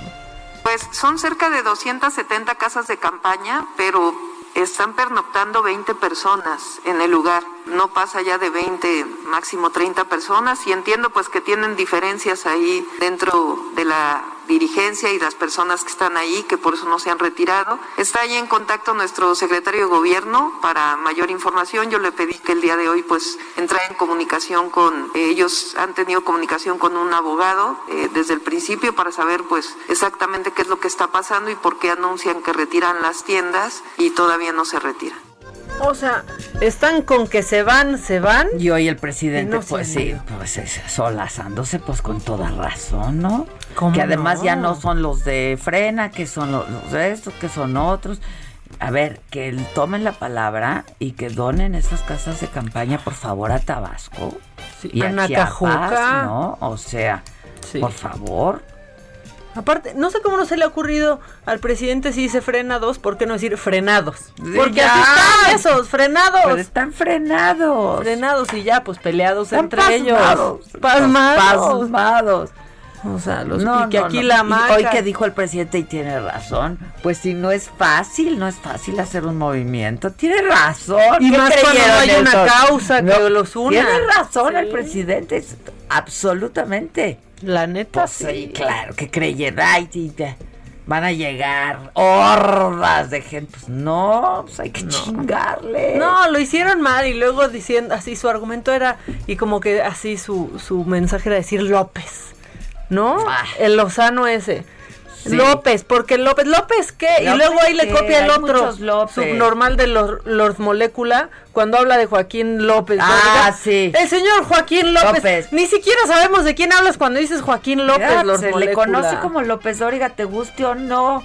Pues son cerca de 270 casas de campaña, pero están pernoctando 20 personas en el lugar. No pasa ya de 20, máximo 30 personas y entiendo pues que tienen diferencias ahí dentro de la dirigencia y las personas que están ahí, que por eso no se han retirado. Está ahí en contacto nuestro secretario de gobierno para mayor información. Yo le pedí que el día de hoy pues entrara en comunicación con ellos, han tenido comunicación con un abogado eh, desde el principio para saber pues exactamente qué es lo que está pasando y por qué anuncian que retiran las tiendas y todavía no se retiran. O sea, están con que se van, se van. Y hoy el presidente, no pues sí, pues es- solazándose, pues con toda razón, ¿no? ¿Cómo Que además no? ya no son los de frena, que son los, los de estos, que son otros. A ver, que tomen la palabra y que donen estas casas de campaña, por favor, a Tabasco. y a a Chiapas. ¿no? O sea, Sí. por favor. Aparte, no sé cómo no se le ha ocurrido al presidente si dice frenados, ¿por qué no decir frenados? Porque ya. así están esos, frenados. Pero están frenados. Frenados y ya, pues peleados Están entre pasmados. ellos. Pasmados. Pasmados. O sea, los, No, y que no, aquí no. la Y marca. Hoy que dijo el presidente y tiene razón, pues si no es fácil, no es fácil hacer un movimiento. Tiene razón. Y ¿Qué más cuando no hay una causa que los una. Tiene razón Sí. el presidente, es- absolutamente. La neta, Pues sí, claro, que sí, ya, van a llegar hordas de gente. Pues no, pues hay que chingarle. No, lo hicieron mal y luego diciendo así su argumento era y como que así su, su mensaje era decir López, ¿no? Ah. El Lozano ese. Sí. López, porque López, ¿López qué? y ¿López luego ahí le copia el otro subnormal de los, los molécula cuando habla de Joaquín López. Ah, sí. El señor Joaquín López. López. Ni siquiera sabemos de quién hablas cuando dices Joaquín López. Lord se le Molécula. conoce como López Dóriga, te guste o no.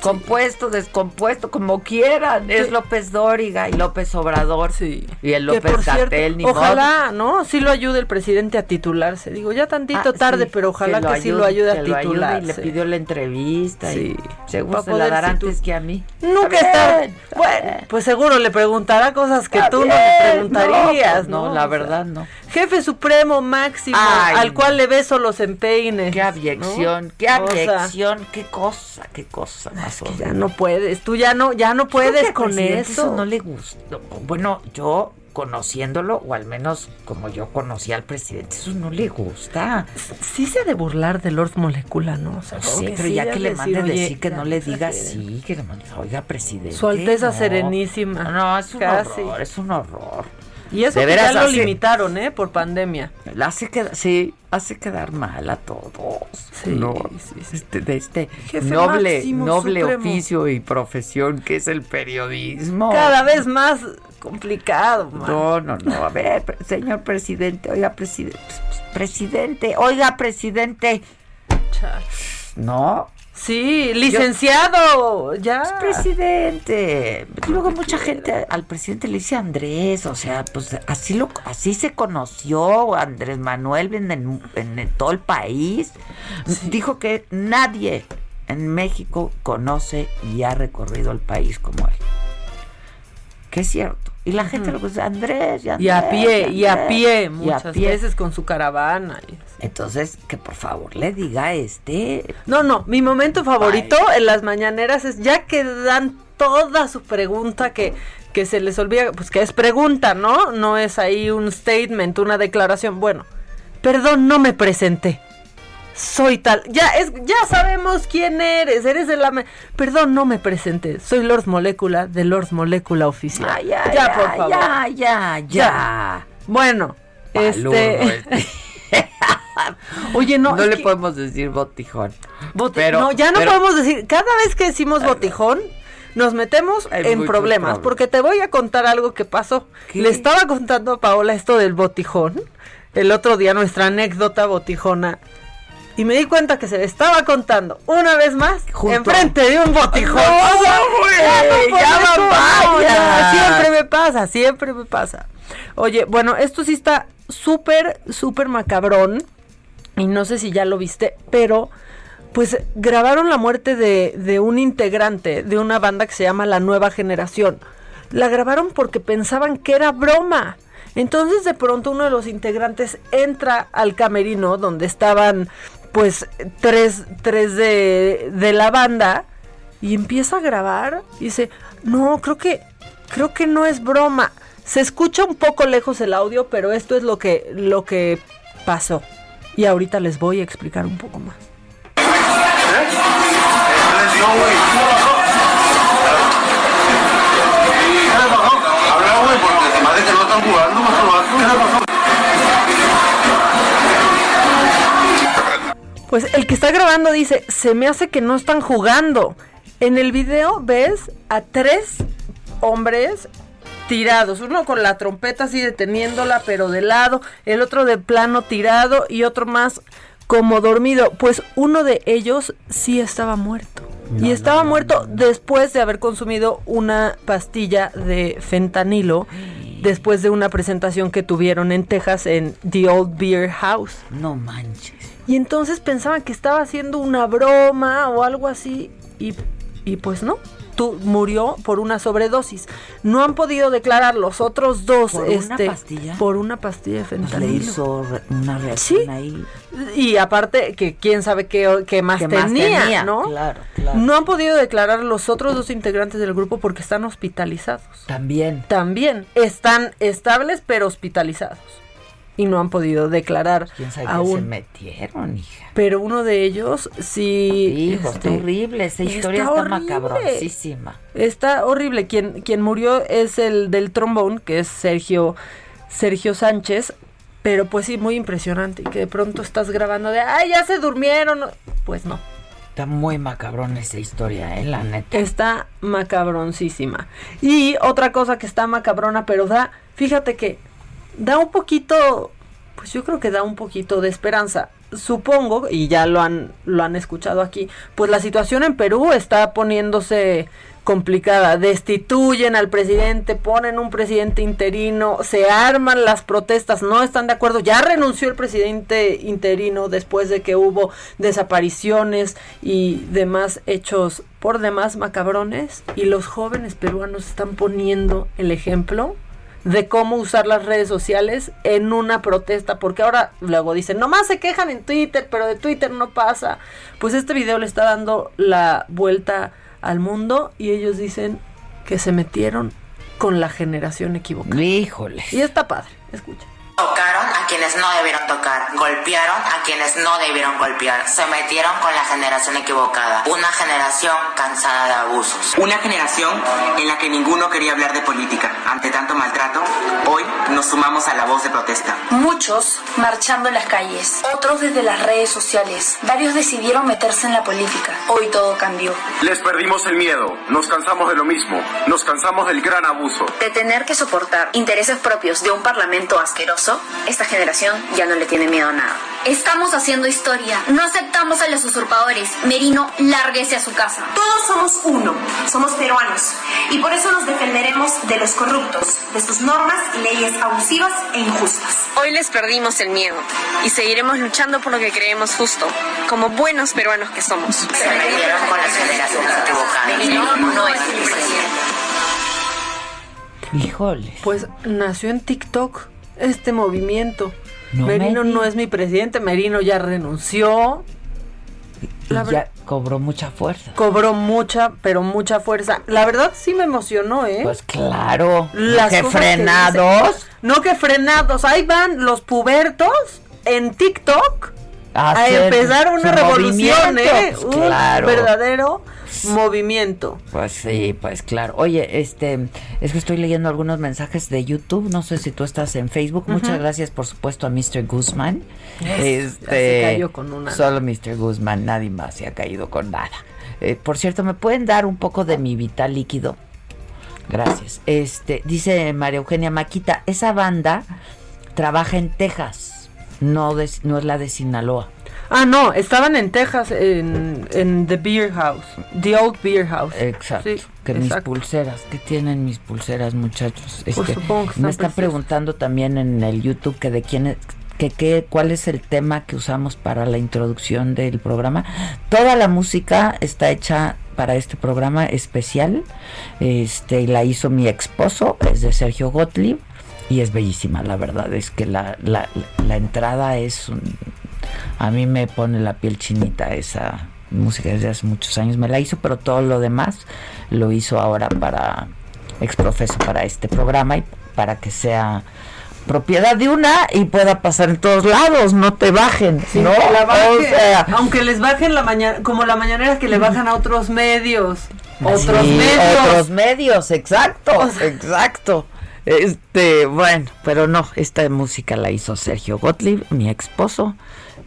Compuesto, descompuesto, como quieran. Es López Dóriga y López Obrador. Sí. Y el Que López Gatel, ojalá, ¿no? Sí lo ayude el presidente a titularse. Digo, ya tantito Ah, tarde, sí, pero ojalá que, sí lo ayude a que titularse. y le pidió la entrevista. Sí. Y seguro se la dará antes que a mí. Nunca Está Bueno, pues seguro le preguntará cosas que Está tú no le preguntarías, pues ¿no? La verdad no. Jefe supremo máximo, Ay, al cual le beso los empeines. Qué abyección, ¿no? qué O sea, abyección, qué cosa, qué cosa más que ya no puedes, tú ya no, ya no puedes con presidente eso. no le gustó. Bueno, yo conociéndolo, o al menos como yo conocí al presidente, eso no le gusta. Sí se ha de burlar de Lord Molecula, ¿no? O sea, como Sí, pero sí ya que le mande oye, decir que no le no diga sí, que le mande, oiga, presidente. Su Alteza no. Serenísima. No, es un Casi. horror, es un horror. Y eso De que veras ya lo hace- limitaron, ¿eh? Por pandemia. La hace quedar, sí, hace quedar mal a todos. Sí, no, sí, Este, de este Jefe noble, máximo noble supremo. oficio y profesión que es el periodismo. Cada vez más complicado, man. No, no, no. A ver, señor presidente, oiga, presidente, presidente, oiga, presidente. No, Sí, licenciado, ya. es presidente. Luego mucha gente al presidente le dice Andrés, o sea, pues así lo, así se conoció Andrés Manuel en, en- en todo el país. Dijo que nadie en México conoce y ha recorrido el país como él. Que es cierto. Y la gente lo dice Andrés, y, Y a Andrés, pie, y a Andrés", pie, y a muchas pie. veces con su caravana. y- Entonces, que por favor le diga a este. No, no, mi momento favorito en las mañaneras es ya que dan toda su pregunta que, que se les olvida, pues que es pregunta, ¿no? No es ahí un statement, una declaración. Bueno, perdón, no me presenté. Soy tal, ya es, ya sabemos quién eres, eres de la, perdón, no me presenté, soy Lord Molecula de Lord Molecula oficial. Ay, ya, ya, ya, por favor. ya, ya, ya. Bueno, este, este. oye, no, No, le que- podemos decir botijón. Boti- Pero- no, ya no pero- podemos decir, cada vez que decimos botijón, nos metemos Hay en problemas, porque te voy a contar algo que pasó. ¿Qué? Le estaba contando a Paola esto del botijón, el otro día nuestra anécdota botijona, y me di cuenta que se le estaba contando una vez más Junto. enfrente de un botijón. No, güey, ya no ya puedo, van no, varias. ya, Siempre me pasa, siempre me pasa. Oye, bueno, esto sí está súper, súper macabrón. Y no sé si ya lo viste, pero pues grabaron la muerte de, de un integrante de una banda que se llama La Nueva Generación. La grabaron porque pensaban que era broma. Entonces de pronto uno de los integrantes entra al camerino donde estaban pues tres, tres de, de la banda y empieza a grabar y dice, no, creo que, creo que no es broma. Se escucha un poco lejos el audio, pero esto es lo que, lo que pasó. Y ahorita les voy a explicar un poco más. Habla, Pues el que está grabando dice, se me hace que no están jugando. En el video ves a tres hombres tirados, uno con la trompeta así deteniéndola, pero de lado, el otro de plano tirado y otro más como dormido. Pues uno de ellos sí estaba muerto. y estaba muerto después de haber consumido una pastilla de fentanilo después de una presentación que tuvieron en Texas en The Old Beer House. No manches. Y entonces pensaban que estaba haciendo una broma o algo así y, y pues no. Tú, murió por una sobredosis. No han podido declarar los otros dos ¿Por una este, pastilla? por una pastilla de Pues fentanilo. le hizo re- una reacción Sí. ahí. Y aparte que quién sabe qué, qué más, ¿Qué más tenía, tenía? ¿no? Claro, claro. No han podido declarar los otros dos integrantes del grupo porque están hospitalizados. También. También están estables pero hospitalizados. Y no han podido declarar ¿Quién sabe aún. se metieron, hija? Pero uno de ellos sí. Hijo, está horrible. Esa historia está horrible. macabroncísima. Está horrible. Quien, quien murió es el del trombón, que es Sergio, Sergio Sánchez. Pero pues sí, muy impresionante. Y que de pronto estás grabando de, ay, ya se durmieron. Pues no. Está muy macabrón esa historia, eh, la neta. Está macabroncísima. Y otra cosa que está macabrona, pero da, fíjate que da un poquito, pues yo creo que da un poquito de esperanza. Supongo, y ya lo han, lo han escuchado aquí, pues la situación en Perú está poniéndose complicada. Destituyen al presidente, ponen un presidente interino, se arman las protestas, no están de acuerdo. Ya renunció el presidente interino después de que hubo desapariciones y demás hechos por demás macabrones. Y los jóvenes peruanos están poniendo el ejemplo de cómo usar las redes sociales en una protesta, porque ahora luego dicen, nomás se quejan en Twitter, pero de Twitter no pasa. Pues este video le está dando la vuelta al mundo y ellos dicen que se metieron con la generación equivocada. Híjole. Y está padre, escucha. Tocaron a quienes no debieron tocar, golpearon a quienes no debieron golpear, se metieron con la generación equivocada, una generación cansada de abusos. Una generación en la que ninguno quería hablar de política. Ante tanto maltrato, hoy nos sumamos a la voz de protesta. Muchos marchando en las calles, otros desde las redes sociales. Varios decidieron meterse en la política. Hoy todo cambió. Les perdimos el miedo, nos cansamos de lo mismo, nos cansamos del gran abuso. De tener que soportar intereses propios de un parlamento asqueroso, esta generación ya no le tiene miedo a nada. Estamos haciendo historia. No aceptamos a los usurpadores. Merino, lárguese a su casa. Todos somos uno, somos peruanos, y por eso nos defenderemos de los corruptos, de sus normas y leyes abusivas e injustas. Hoy les perdimos el miedo y seguiremos luchando por lo que creemos justo, como buenos peruanos que somos. Se con las generaciones equivocadas. Merino no es el presidente. Híjole. Pues nació en TikTok este movimiento. No Merino me no es mi presidente, Merino ya renunció. Y ya cobró mucha fuerza. Cobró mucha, pero mucha fuerza. La verdad sí me emocionó, ¿eh? Pues claro. Las que frenados. no que frenados. Ahí van los pubertos en TikTok a, empezar una revolución. ¿eh? Pues Un claro. verdadero movimiento. Pues sí, pues claro. Oye, este, es que estoy leyendo algunos mensajes de YouTube. No sé si tú estás en Facebook. Muchas gracias, por supuesto, a Mr. Guzmán. Ya se cayó con una. Solo Mr. Guzmán, nadie más se ha caído con nada. Eh, por cierto, ¿me pueden dar un poco de mi vital líquido? Gracias. Este, dice María Eugenia Maquita, esa banda trabaja en Texas, no, de- no es la de Sinaloa. Ah, no, estaban en Texas, en, en The Beer House, The Old Beer House. Exacto. Sí, que mis pulseras, ¿qué tienen mis pulseras, muchachos? Pues Este, supongo que me están preguntando también en el YouTube que de quién es, que, qué- cuál es el tema que usamos para la introducción del programa. Toda la música está hecha para este programa especial. Este, y la hizo mi esposo, es de Sergio Gottlieb y es bellísima, la verdad es que la, la, la entrada es un- a mí me pone la piel chinita esa música desde hace muchos años me la hizo, pero todo lo demás lo hizo ahora para exprofeso para este programa y para que sea propiedad de una y pueda pasar en todos lados, no te bajen, Sí, ¿no? la baje, O sea, aunque les bajen la mañana, como la mañanera que le bajan a otros medios. Otros Sí, medios. Otros medios, exacto, exacto. Este, bueno, pero no, esta música la hizo Sergio Gottlieb, mi esposo.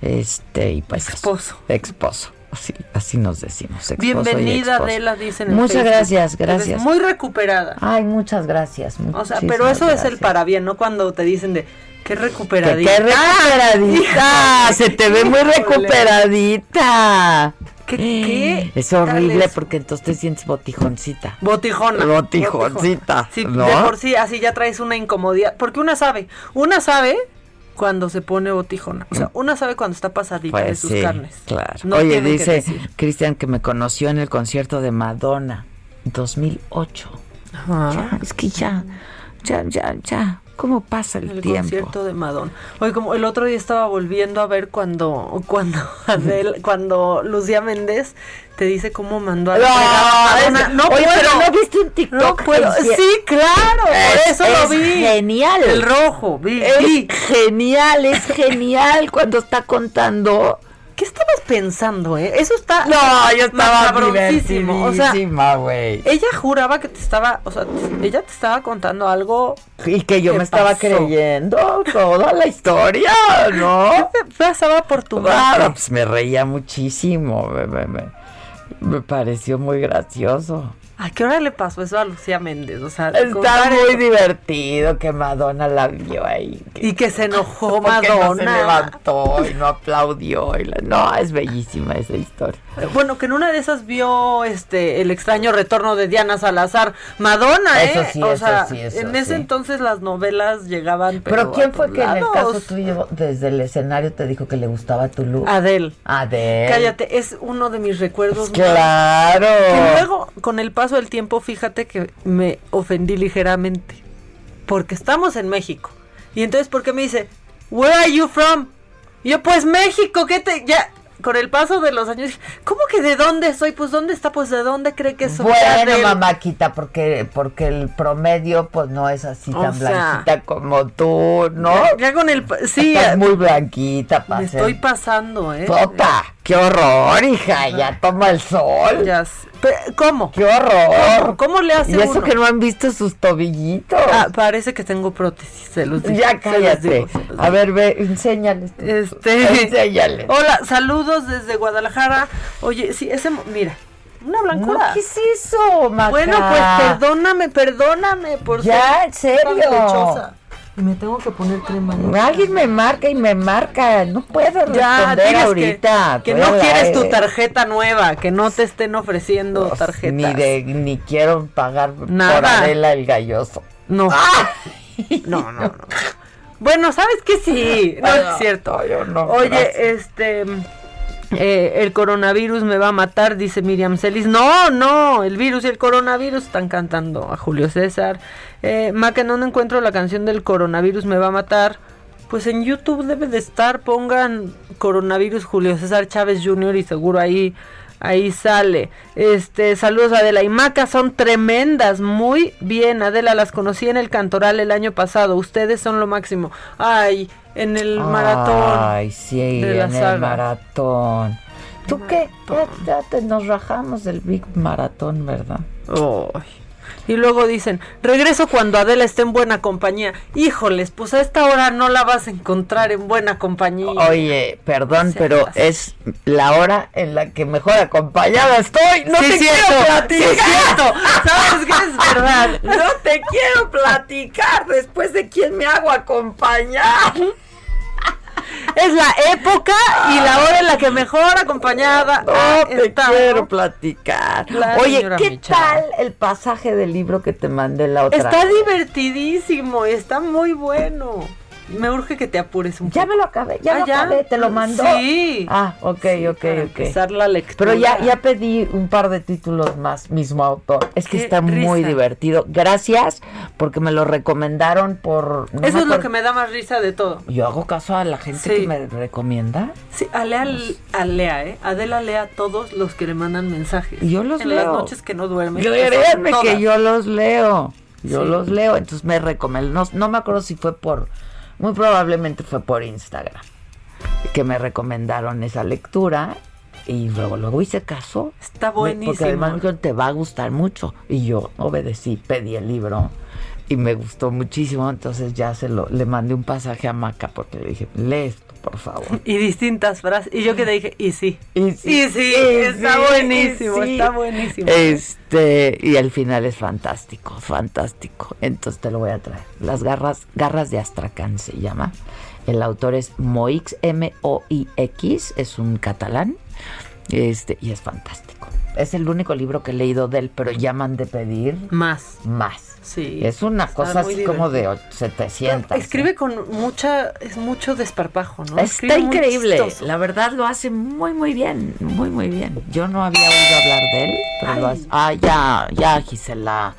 Este, y pues. Esposo. Esposo. Sí, así nos decimos. Bienvenida. Adela, dicen en Muchas gracias, gracias. Muy recuperada. Ay, muchas gracias. O sea, pero eso es el gracias. para bien, ¿no? Cuando te dicen de qué recuperadita. qué recuperadita, se te ve muy recuperadita. ¿Qué? qué Es horrible es? porque entonces te sientes botijoncita. Botijona. Botijoncita, Sí, ¿no? de por sí así ya traes una incomodidad. Porque una sabe, una sabe cuando se pone botijona. O sea, una sabe cuando está pasadita de Pues sus sí, carnes. claro. No Oye, dice. Cristian que me conoció en el concierto de Madonna 2008. Ya, es que ya, ya, ya, ya. ¿Cómo pasa el, el tiempo? concierto de Madonna. Oye, como el otro día estaba volviendo a ver cuando cuando cuando Lucía Méndez te dice cómo mandó a No, fregar a Madonna. No oye, puedo. pero ¿no viste un TikTok? No puedo. Sí, claro, por Es- eso lo vi. genial. El rojo, vi. Es vi. genial, es genial cuando está contando. ¿Qué estabas pensando, eh? Eso está No, yo estaba macabroncísimo. O sea, ella juraba que te estaba, o sea, te- ella te estaba contando algo Y que yo ¿Qué me estaba creyendo toda la historia, ¿no? ¿Qué pasaba por tu Claro, mente? pues me reía muchísimo, me, me- me- me pareció muy gracioso. ¿A qué hora le pasó eso a Lucía Méndez? O sea, Está muy eso. divertido que Madonna la vio ahí. Y que se enojó Porque no se Madonna. levantó y no aplaudió. y la- No, es bellísima esa historia. Bueno, que en una de esas vio este el extraño retorno de Diana Salazar. Madonna, ¿eh? Eso sí, o eso sea, sí, eso en ese sí. entonces las novelas llegaban. Pero, Pero, ¿quién fue que en el lados. caso tuyo, desde el escenario, te dijo que le gustaba tu look? Adele. Adele. Cállate, es uno de mis recuerdos. más- Claro. Que luego, con el paso del tiempo, fíjate que me ofendí ligeramente. Porque estamos en México. Y entonces, ¿por qué me dice, Where are you from? Y yo, pues México, ¿qué te.? Ya, con el paso de los años, ¿cómo que de dónde soy? Pues ¿dónde está? Pues ¿de dónde cree que soy? Bueno, del- mamáquita, porque, porque el promedio pues no es así O tan sea, blanquita como tú, ¿no? Ya, ya con el. Sí, Estás muy blanquita, me para estoy pasando, ¿eh? Tota, qué horror, hija, ya toma el sol. Ya sé. ¿Cómo? Qué horror. ¿Cómo? ¿Cómo le hace Y eso uno? que no han visto sus tobillitos. Ah, parece que tengo prótesis, se los digo, ya cállate. digo, A ver, ve, enséñales. Este. Enséñales. Hola, saludos desde Guadalajara. Oye, sí, ese. Mira, una blancura. No, ¿qué es eso, Maca? Bueno, pues perdóname, perdóname por Ya, en ser tan serio. lechosa. Y me tengo que poner crema. Alguien me marca y me marca. No puedo Ya, responder diles ahorita. que, que no quieres tu aire. tarjeta nueva, que no te estén ofreciendo tarjetas. Ni de ni quiero pagar por Nada. Adela el galloso. No. No, no, no. Bueno, ¿sabes qué? Sí, no es cierto. yo no, Oye, gracias. este. Eh, el coronavirus me va a matar, dice Miriam Celis. No, no, el virus y el coronavirus están cantando a Julio César. Eh, Maca, no encuentro la canción del coronavirus me va a matar. Pues en YouTube debe de estar, pongan coronavirus Julio César Chávez Jr. y seguro ahí ahí sale. Este, saludos Adela y Maca, son tremendas, muy bien. Adela, las conocí en el Cantoral el año pasado. Ustedes son lo máximo. Ay, en el maratón. Ay, sí, de la en saga. el maratón. ¿Tú qué? Ya, ya te nos rajamos del Big Maratón, ¿verdad? Ay. Y luego dicen, regreso cuando Adela esté en buena compañía. Híjoles, pues a esta hora no la vas a encontrar en buena compañía. Oye, perdón, pero es la hora en la que mejor acompañada estoy. No Sí, te quiero platicar. sí, es cierto. ¿Sabes qué es verdad? No te quiero platicar después de quién me hago acompañar. Es la época y la hora en la que mejor acompañada No ha te quiero platicar. La Oye, ¿qué tal el pasaje del libro que te mandé la otra Está vez? divertidísimo, está muy bueno. Me urge que te apures un Ya poco. me lo acabé, ya Ah, lo ¿ya? acabé, te lo mandó. Sí. Ah, ok, ok, Para ok. empezar la lectura. Pero ya, ya pedí un par de títulos más, mismo autor. Es que Qué está muy divertido. Gracias, porque me lo recomendaron por... no Eso es lo que me da más risa de todo. Yo hago caso a la gente Sí. que me recomienda. Sí, Alea, Alea, ¿eh? Adela lea a todos los que le mandan mensajes. Y yo los en leo. las noches que no duerme. Créanme que yo los leo. Yo Sí. los leo. Entonces me recomendó. No, no me acuerdo si fue por. Muy probablemente fue por Instagram. Que me recomendaron esa lectura. Y luego, luego hice caso. Está buenísimo. Porque además me dijeron, te va a gustar mucho. Y yo obedecí, pedí el libro. Y me gustó muchísimo. Entonces ya se lo, le mandé un pasaje a Maca porque le dije, lee esto. Por favor. Y distintas frases. Y yo que dije, y sí. Y sí, y sí, está buenísimo, sí. está buenísimo. Este, y al final es fantástico, fantástico. Entonces te lo voy a traer. Las garras, garras de Astracán se llama. El autor es Moix, M-O-I-X, es un catalán. Este, y es fantástico. Es el único libro que he leído de él, pero llaman de pedir más. Más. Sí. Es una cosa así como de divertido. 700. Escribe con mucha, es mucho desparpajo, ¿no? Está Escribe increíble, la verdad lo hace muy muy bien, muy muy bien. Yo no había oído hablar de él, pero lo hace. Ah, ya, ya, Gisela.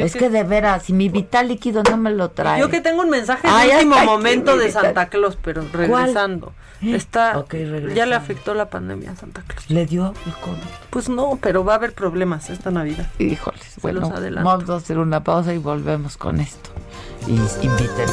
Es que- que... de veras, si mi vital líquido no me lo trae. Yo que tengo un mensaje Ah, de último momento de Vital. Santa Claus, pero regresando. Está, Ok, regresando. ya le afectó la pandemia a Santa Claus. ¿Le dio el COVID? Pues no, pero va a haber problemas esta Navidad. Híjoles, Se bueno, vamos a hacer una pausa y volvemos con esto. Y invítenme.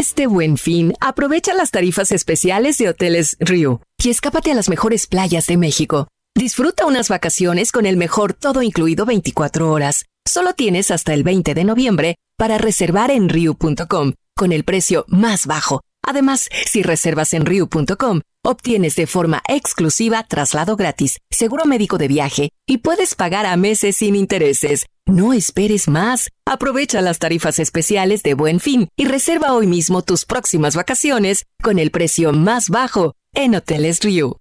Este buen fin, aprovecha las tarifas especiales de Hoteles Rio y escápate a las mejores playas de México. Disfruta unas vacaciones con el mejor todo incluido 24 horas. Solo tienes hasta el 20 de noviembre para reservar en Riu.com con el precio más bajo. Además, si reservas en Riu.com, obtienes de forma exclusiva traslado gratis, seguro médico de viaje y puedes pagar a meses sin intereses. No esperes más. Aprovecha las tarifas especiales de Buen Fin y reserva hoy mismo tus próximas vacaciones con el precio más bajo en Hoteles Riu.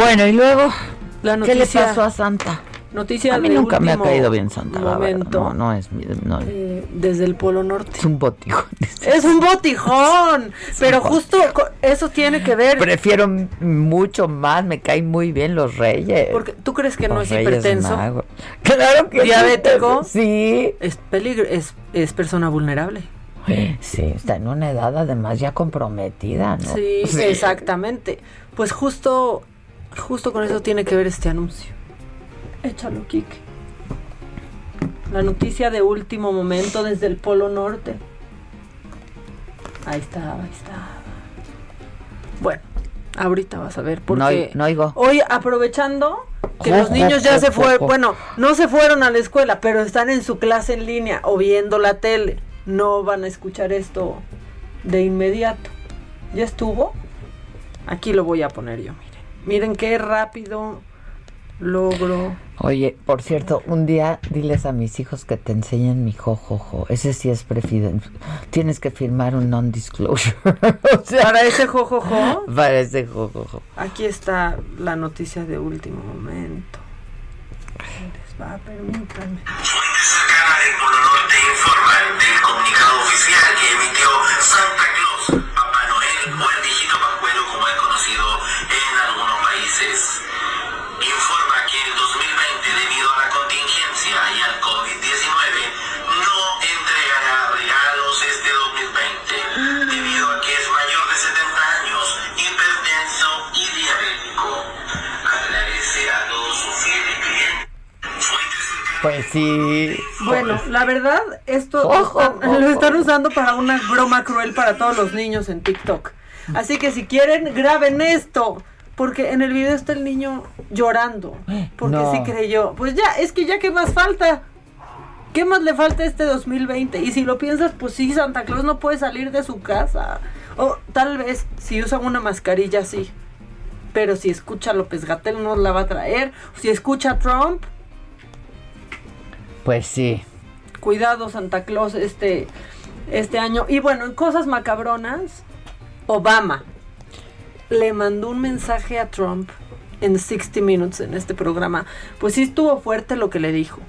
Bueno, y luego, La ¿qué le noticia- pasó a Santa? Noticia a mí de nunca me ha caído bien Santa, momento. No, no es mi... No, Eh, desde el Polo Norte. es un botijón. Es un botijón, pero justo eso tiene que ver. Prefiero mucho más, me caen muy bien los reyes. Porque tú crees que no Los es Reyes hipertenso, Magos. Claro que sí, diabético, sí, es peligro, es, es persona vulnerable. sí, está en una edad además ya comprometida, ¿no? Sí, exactamente. Pues justo, justo con eso tiene que ver este anuncio. Échalo, Kike. La noticia de último momento desde el Polo Norte. Ahí está, ahí está. Bueno, ahorita vas a ver No, porque oy- no oigo. hoy aprovechando que los niños ya se fueron, bueno, no se fueron a la escuela, pero están en su clase en línea o viendo la tele. No van a escuchar esto de inmediato. ¿Ya estuvo? Aquí lo voy a poner yo, miren. Qué rápido logro. Oye, por cierto, un día diles a mis hijos que te enseñen mi jojojo. Ese sí es prefiden. Tienes que firmar un non-disclosure. o sea, Para ese jojojo, para ese jojojo. aquí está la noticia de último momento. Les va, permítanme. informan del comunicado oficial que emitió Santa sí. Bueno, la verdad, esto lo Ojo, están- ojo. lo están usando para una broma cruel para todos los niños en TikTok. Así que si quieren, graben esto. Porque en el video está el niño llorando. Porque No. sí creyó. Pues ya, es que ya, ¿qué más falta? ¿Qué más le falta a este 2020? Y si lo piensas, pues sí, Santa Claus no puede salir de su casa. O tal vez si usan una mascarilla, sí. Pero si escucha a López Gatel, no la va a traer. Si escucha a Trump, Pues sí. cuidado Santa Claus este, este año. Y bueno, en cosas macabronas, Obama le mandó un mensaje a Trump en 60 Minutes en este programa. Pues sí estuvo fuerte lo que le dijo.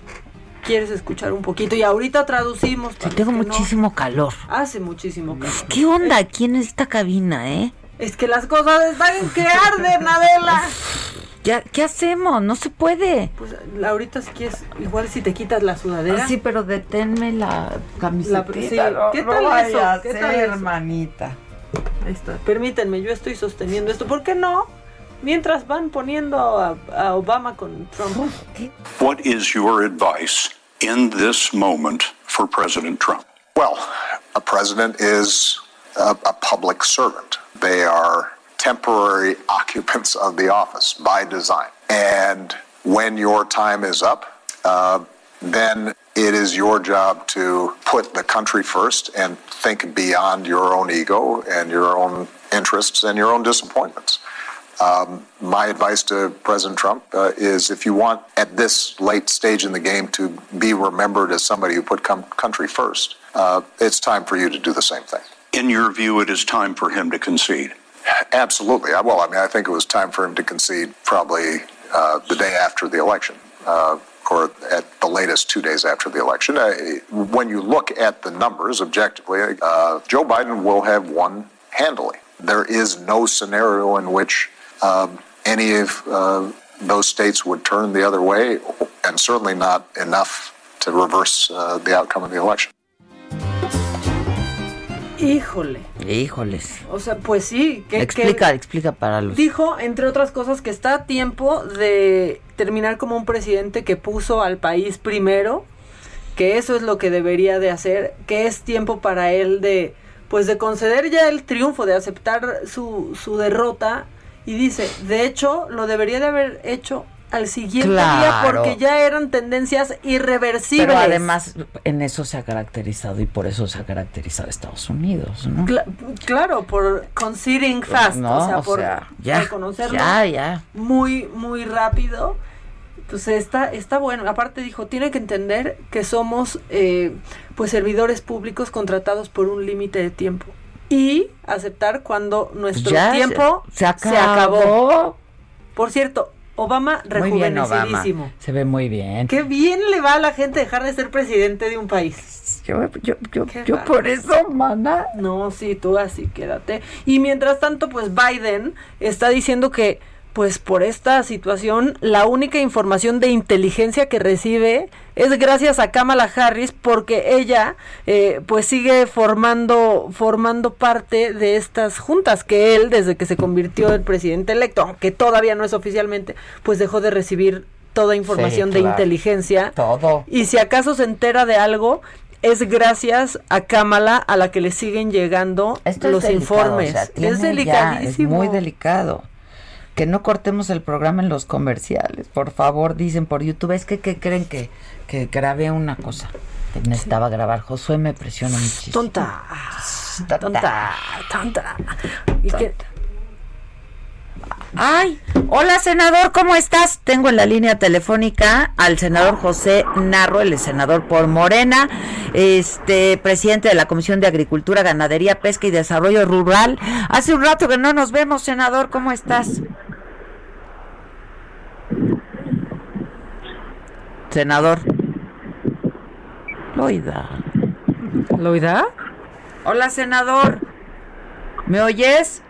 ¿Quieres escuchar un poquito? Y ahorita traducimos. Sí, tengo muchísimo calor. Hace muchísimo calor. ¿Qué onda aquí en esta cabina, eh? Es que las cosas están que arden, Adela. Ya, ¿Qué hacemos? No se puede. Pues ahorita si quieres, igual si te quitas la sudadera. Ah, sí, pero deténme la camiseta. La- sí, ¿qué tal eso? ¿Qué tal eso? hermanita? Ahí está. Permítanme, yo estoy sosteniendo esto. ¿Por qué no? Mientras van poniendo a, a Obama con Trump. What is your advice in this moment for President Trump? Well, a president is a, a public servant. They are temporary occupants of the office by design. And when your time is up, uh, then it is your job to put the country first and think beyond your own ego and your own interests and your own disappointments. Um, my advice to President Trump uh, is if you want at this late stage in the game to be remembered as somebody who put com- country first, uh, it's time for you to do the same thing. In your view, it is time for him to concede. Absolutely. Well, I mean, I think it was time for him to concede probably uh, the day after the election, uh, or at the latest two days after the election. Uh, when you look at the numbers objectively, uh, Joe Biden will have won handily. There is no scenario in which um, any of uh, those states would turn the other way, and certainly not enough to reverse uh, the outcome of the election. Híjole. Híjoles. O sea, pues sí. Que, explica, que explica para los... dijo, entre otras cosas, que está a tiempo de terminar como un presidente que puso al país primero, que eso es lo que debería de hacer, que es tiempo para él de, pues de conceder ya el triunfo, de aceptar su, su derrota. Y dice, de hecho, lo debería de haber hecho al siguiente día porque ya eran tendencias irreversibles. Pero además en eso se ha caracterizado y por eso se ha caracterizado Estados Unidos, ¿no? Cla- claro, por conceding fast, No, o sea, o por sea, ya, reconocerlo ya, ya. muy, muy rápido. Pues está, está bueno. Aparte dijo, tiene que entender que somos eh, pues servidores públicos contratados por un límite de tiempo. Y aceptar cuando nuestro Ya se- tiempo se acabó. Por cierto, Obama rejuvenecidísimo. Se ve muy bien. Qué bien le va a la gente dejar de ser presidente de un país. Yo, yo, yo, yo por eso, mana. No, sí, tú así quédate. Y mientras tanto, pues Biden está diciendo que, pues por esta situación, la única información de inteligencia que recibe es gracias a Kamala Harris porque ella, eh, pues sigue formando, formando parte de estas juntas que él, desde que se convirtió en presidente electo, aunque todavía no es oficialmente, pues dejó de recibir toda información de claro. inteligencia. Todo. Y si acaso se entera de algo, es gracias a Kamala a la que le siguen llegando Esto los delicado, informes. o sea, tiene es ya- delicadísimo. es muy delicado. Que no cortemos el programa en los comerciales, por favor, dicen por YouTube. Es que, que creen que, que grabé una cosa. que Necesitaba grabar. Josué me presiona muchísimo. Tonta. Tonta. Tonta. ¿Y qué? Ay, hola senador, ¿cómo estás? Tengo en la línea telefónica al senador José Narro, el senador por Morena, este presidente de la Comisión de Agricultura, Ganadería, Pesca y Desarrollo Rural. Hace un rato que no nos vemos, senador, ¿cómo estás? Senador. Loida. ¿Loida? Hola, senador. ¿Me oyes?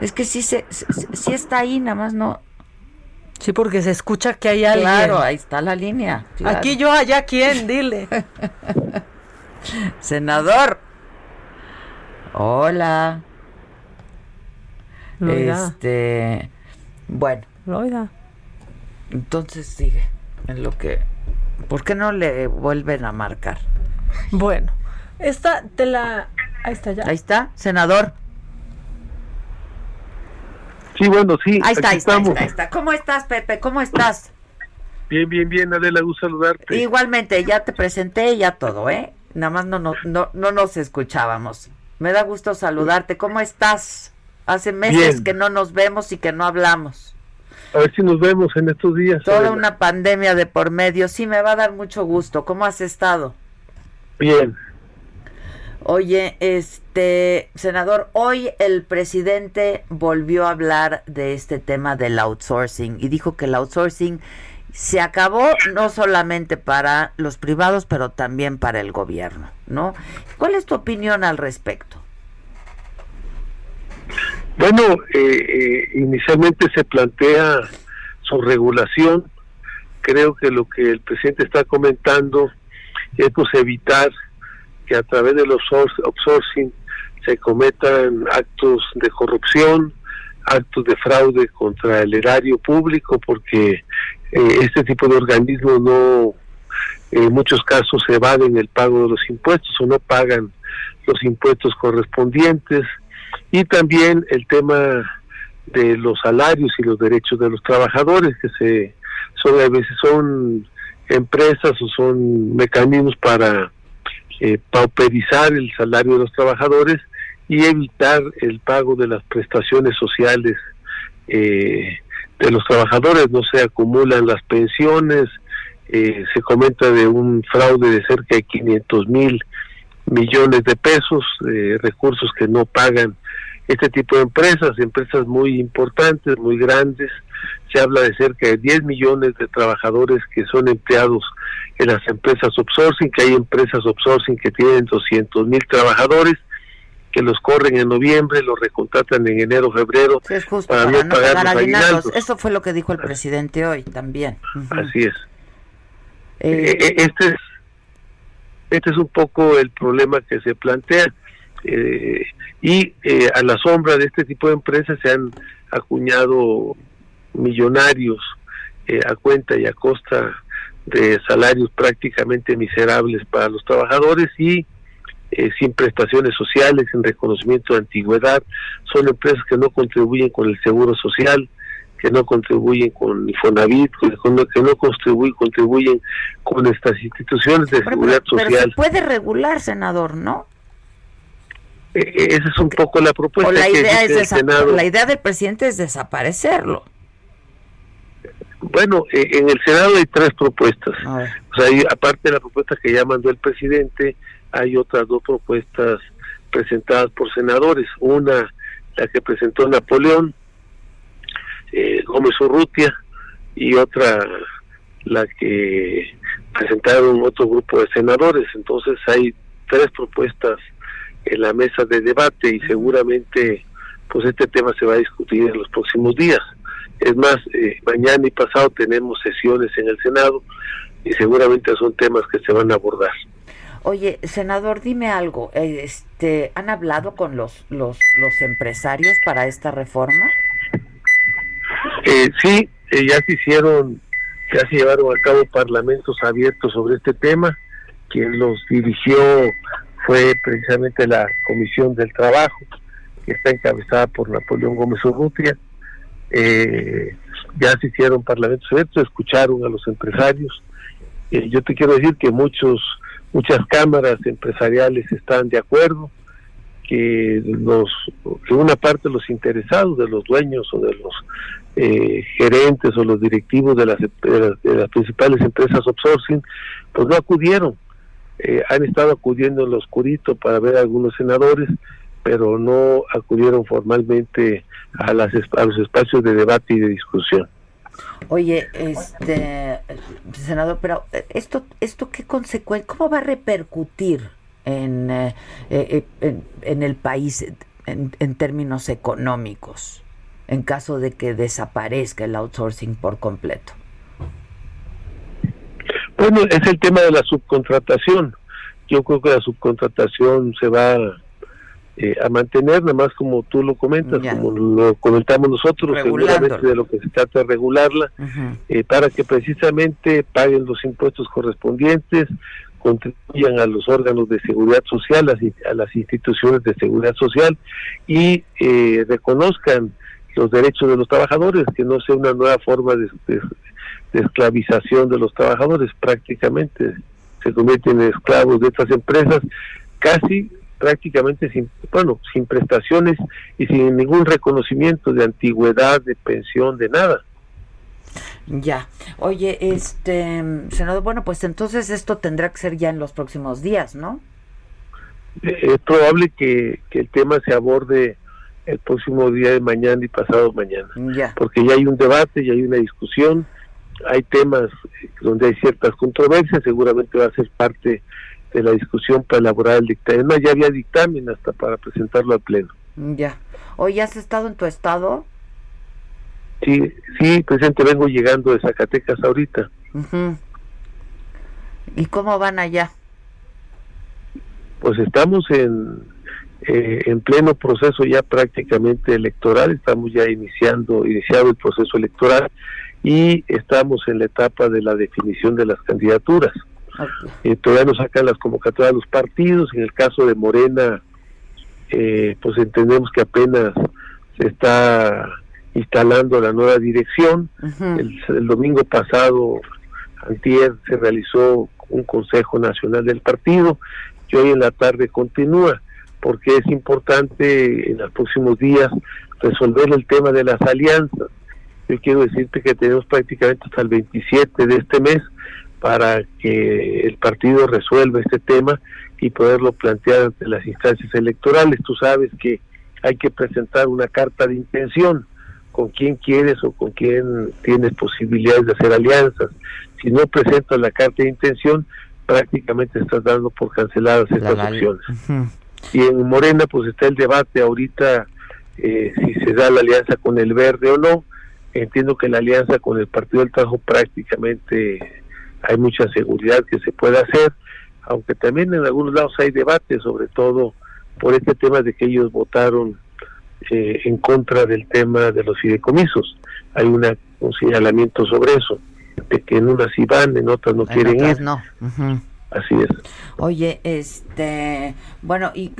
Es que sí, se, sí, sí está ahí, nada más no. Sí, porque se escucha que hay alguien. Claro, ahí está la línea. claro. Aquí yo, allá quién, dile. Senador. Hola. Loida. Este. Bueno, Loida. Entonces sigue. en lo que... ¿Por qué no le vuelven a marcar? Bueno, esta te la... Ahí está ya. Ahí está, senador. Sí, bueno, sí. Ahí está, ahí está, ahí está, ¿Cómo estás, Pepe? ¿Cómo estás? Bien, bien, bien, Adela, gusto saludarte. Igualmente, ya te presenté, ya todo, ¿eh? Nada más no, no, no, no nos escuchábamos. Me da gusto saludarte. ¿Cómo estás? Hace meses que no nos vemos y que no hablamos. A ver si nos vemos en estos días. Toda una pandemia de por medio. Sí, me va a dar mucho gusto. ¿Cómo has estado? Bien. Oye, este, senador, hoy el presidente volvió a hablar de este tema del outsourcing y dijo que el outsourcing se acabó no solamente para los privados, pero también para el gobierno, ¿no? ¿Cuál es tu opinión al respecto? Bueno, eh, eh, inicialmente se plantea su regulación. Creo que lo que el presidente está comentando es pues evitar que a través de los outsourcing se cometan actos de corrupción, actos de fraude contra el erario público, porque eh, este tipo de organismos no, en muchos casos evaden el pago de los impuestos o no pagan los impuestos correspondientes y también el tema de los salarios y los derechos de los trabajadores que se son a veces son empresas o son mecanismos para eh, pauperizar el salario de los trabajadores y evitar el pago de las prestaciones sociales eh, de los trabajadores, no se acumulan las pensiones, eh, se comenta de un fraude de cerca de 500 mil millones de pesos, eh, recursos que no pagan este tipo de empresas, empresas muy importantes, muy grandes, se habla de cerca de 10 millones de trabajadores que son empleados en las empresas outsourcing, que hay empresas outsourcing que tienen 200 mil trabajadores, que los corren en noviembre, los recontratan en enero, febrero, para, no pagar, los Eso fue lo que dijo el presidente hoy también. Así es. Eh, eh, eh, este es este es un poco el problema que se plantea. Y a la sombra de este tipo de empresas se han acuñado millonarios a cuenta y a costa de salarios prácticamente miserables para los trabajadores y eh, sin prestaciones sociales, sin reconocimiento de antigüedad, son empresas que no contribuyen con el seguro social, que no contribuyen con Infonavit, que no, que no contribuyen, contribuyen con estas instituciones de seguridad social. Pero se puede regular, senador, ¿no? E, e, esa es un poco la propuesta. la, idea es la idea del presidente es desaparecerlo. Bueno, e, en el Senado hay tres propuestas. O sea, aparte de la propuesta que ya mandó el presidente, hay otras dos propuestas presentadas por senadores. Una, la que presentó Napoleón eh, Gómez Urrutia, y otra, la que presentaron otro grupo de senadores. Entonces hay tres propuestas en la mesa de debate y seguramente pues este tema se va a discutir en los próximos días. Es más, eh, mañana y pasado tenemos sesiones en el Senado y seguramente son temas que se van a abordar. Oye, senador, dime algo. Este, ¿Han hablado con los, los, los empresarios para esta reforma? Eh, sí, eh, ya se hicieron, ya se llevaron a cabo parlamentos abiertos sobre este tema. Quien los dirigió fue precisamente la Comisión del Trabajo, que está encabezada por Napoleón Gómez Urrutia. Eh, ya se hicieron parlamentos abiertos, escucharon a los empresarios. Eh, yo te quiero decir que muchos muchas cámaras empresariales están de acuerdo que los que una parte de los interesados de los dueños o de los eh, gerentes o los directivos de las, de las, principales empresas outsourcing pues no acudieron eh, han estado acudiendo en lo oscurito para ver a algunos senadores pero no acudieron formalmente a, las, a los espacios de debate y de discusión Oye, este senador, pero eh, esto, esto qué consecuencia, cómo va a repercutir en, eh, eh, en, el país en, en, términos económicos en caso de que desaparezca el outsourcing por completo. Bueno, es el tema de la subcontratación. Yo creo que la subcontratación se va eh, a mantener, nada más como tú lo comentas, como lo comentamos nosotros, seguramente de lo que se trata de regularla, eh, para que precisamente paguen los impuestos correspondientes, contribuyan a los órganos de seguridad social, a, las instituciones de seguridad social y eh, reconozcan los derechos de los trabajadores, que no sea una nueva forma de, de esclavización de los trabajadores, prácticamente se convierten en esclavos de estas empresas, casi prácticamente sin, bueno, sin prestaciones y sin ningún reconocimiento de antigüedad, de pensión, de nada. Ya. Oye, este, senador, bueno, pues entonces esto tendrá que ser ya en los próximos días, ¿no? Eh, es probable que, que el tema se aborde el próximo día de mañana y pasado mañana. Ya. Porque ya hay un debate, ya hay una discusión, hay temas donde hay ciertas controversias, seguramente va a ser parte de la discusión para elaborar el dictamen. ya había dictamen hasta para presentarlo al Pleno. Ya. ¿Hoy has estado en tu estado? Sí, sí, presidente, vengo llegando de Zacatecas ahorita. ¿Y cómo van allá? Pues estamos en, eh, en pleno proceso ya prácticamente electoral, estamos ya iniciando, iniciado el proceso electoral y estamos en la etapa de la definición de las candidaturas. Eh, todavía no sacan las convocatorias de los partidos. En el caso de Morena, eh, pues entendemos que apenas se está instalando la nueva dirección. el, domingo pasado, antier, se realizó un Consejo Nacional del Partido y hoy en la tarde continúa, porque es importante en los próximos días resolver el tema de las alianzas. Yo quiero decirte que tenemos prácticamente hasta el 27 de este mes para que el partido resuelva este tema y poderlo plantear ante las instancias electorales. Tú sabes que hay que presentar una carta de intención con quién quieres o con quién tienes posibilidades de hacer alianzas. Si no presentas la carta de intención, prácticamente estás dando por canceladas estas opciones. Y en Morena pues está el debate ahorita eh, si se da la alianza con el verde o no. Entiendo que la alianza con el Partido del Trabajo prácticamente hay mucha seguridad que se puede hacer, aunque también en algunos lados hay debate, sobre todo por este tema de que ellos votaron eh, en contra del tema de los fideicomisos. Hay una, un señalamiento sobre eso, de que en unas sí van, en otras no quieren ir. No. Así es. Oye, este, bueno, y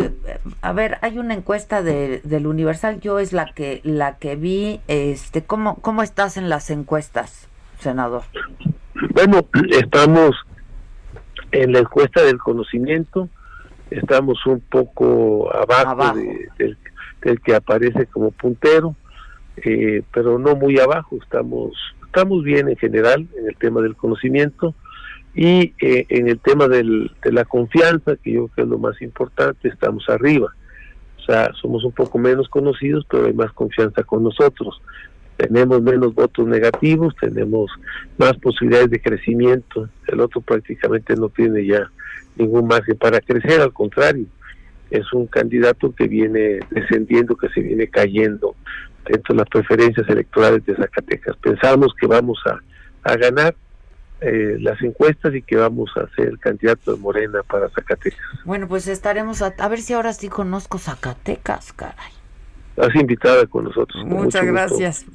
a ver, hay una encuesta de, del Universal, yo es la que la que vi, este, ¿cómo cómo estás en las encuestas, senador? Bueno, estamos en la encuesta del conocimiento, estamos un poco abajo, del, que aparece como puntero, eh, pero no muy abajo, estamos, estamos bien en general en el tema del conocimiento y eh, en el tema del, de la confianza, que yo creo que es lo más importante, estamos arriba. O sea, somos un poco menos conocidos, pero hay más confianza con nosotros tenemos menos votos negativos, tenemos más posibilidades de crecimiento, el otro prácticamente no tiene ya ningún margen para crecer, al contrario, es un candidato que viene descendiendo, que se viene cayendo dentro de las preferencias electorales de Zacatecas. Pensamos que vamos a, ganar eh, las encuestas y que vamos a ser candidato de Morena para Zacatecas. Bueno, pues estaremos a, a ver si ahora sí conozco Zacatecas, caray has invitada con nosotros. Muchas gracias.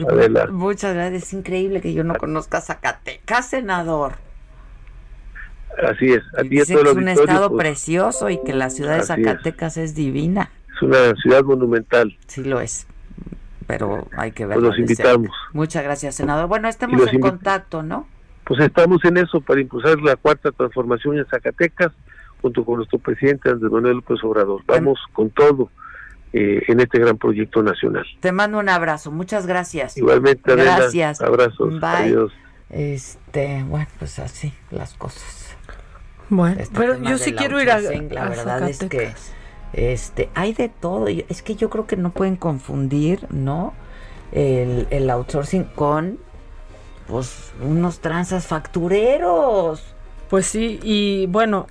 Muchas gracias. Es increíble que yo no conozca Zacatecas, senador. Así es. Dice que es un estado pues, precioso y que la ciudad de Zacatecas es. divina. Es una ciudad monumental. Sí lo es. Pero hay que verlo. Pues los invitamos. Muchas gracias, senador. Bueno, estamos en contacto, ¿no? Pues estamos en eso para impulsar la cuarta transformación en Zacatecas junto con nuestro presidente Andrés Manuel López Obrador. Vamos con todo eh, en este gran proyecto nacional. Te mando un abrazo, muchas gracias. Igualmente, gracias. Abrazos. Bye. Adiós. Este, bueno, pues así las cosas. Bueno, este pero yo sí quiero ir a, la verdad es que este hay de todo, es que yo creo que no pueden confundir, ¿no? El, el outsourcing con pues unos tranzas factureros. Pues sí, y bueno,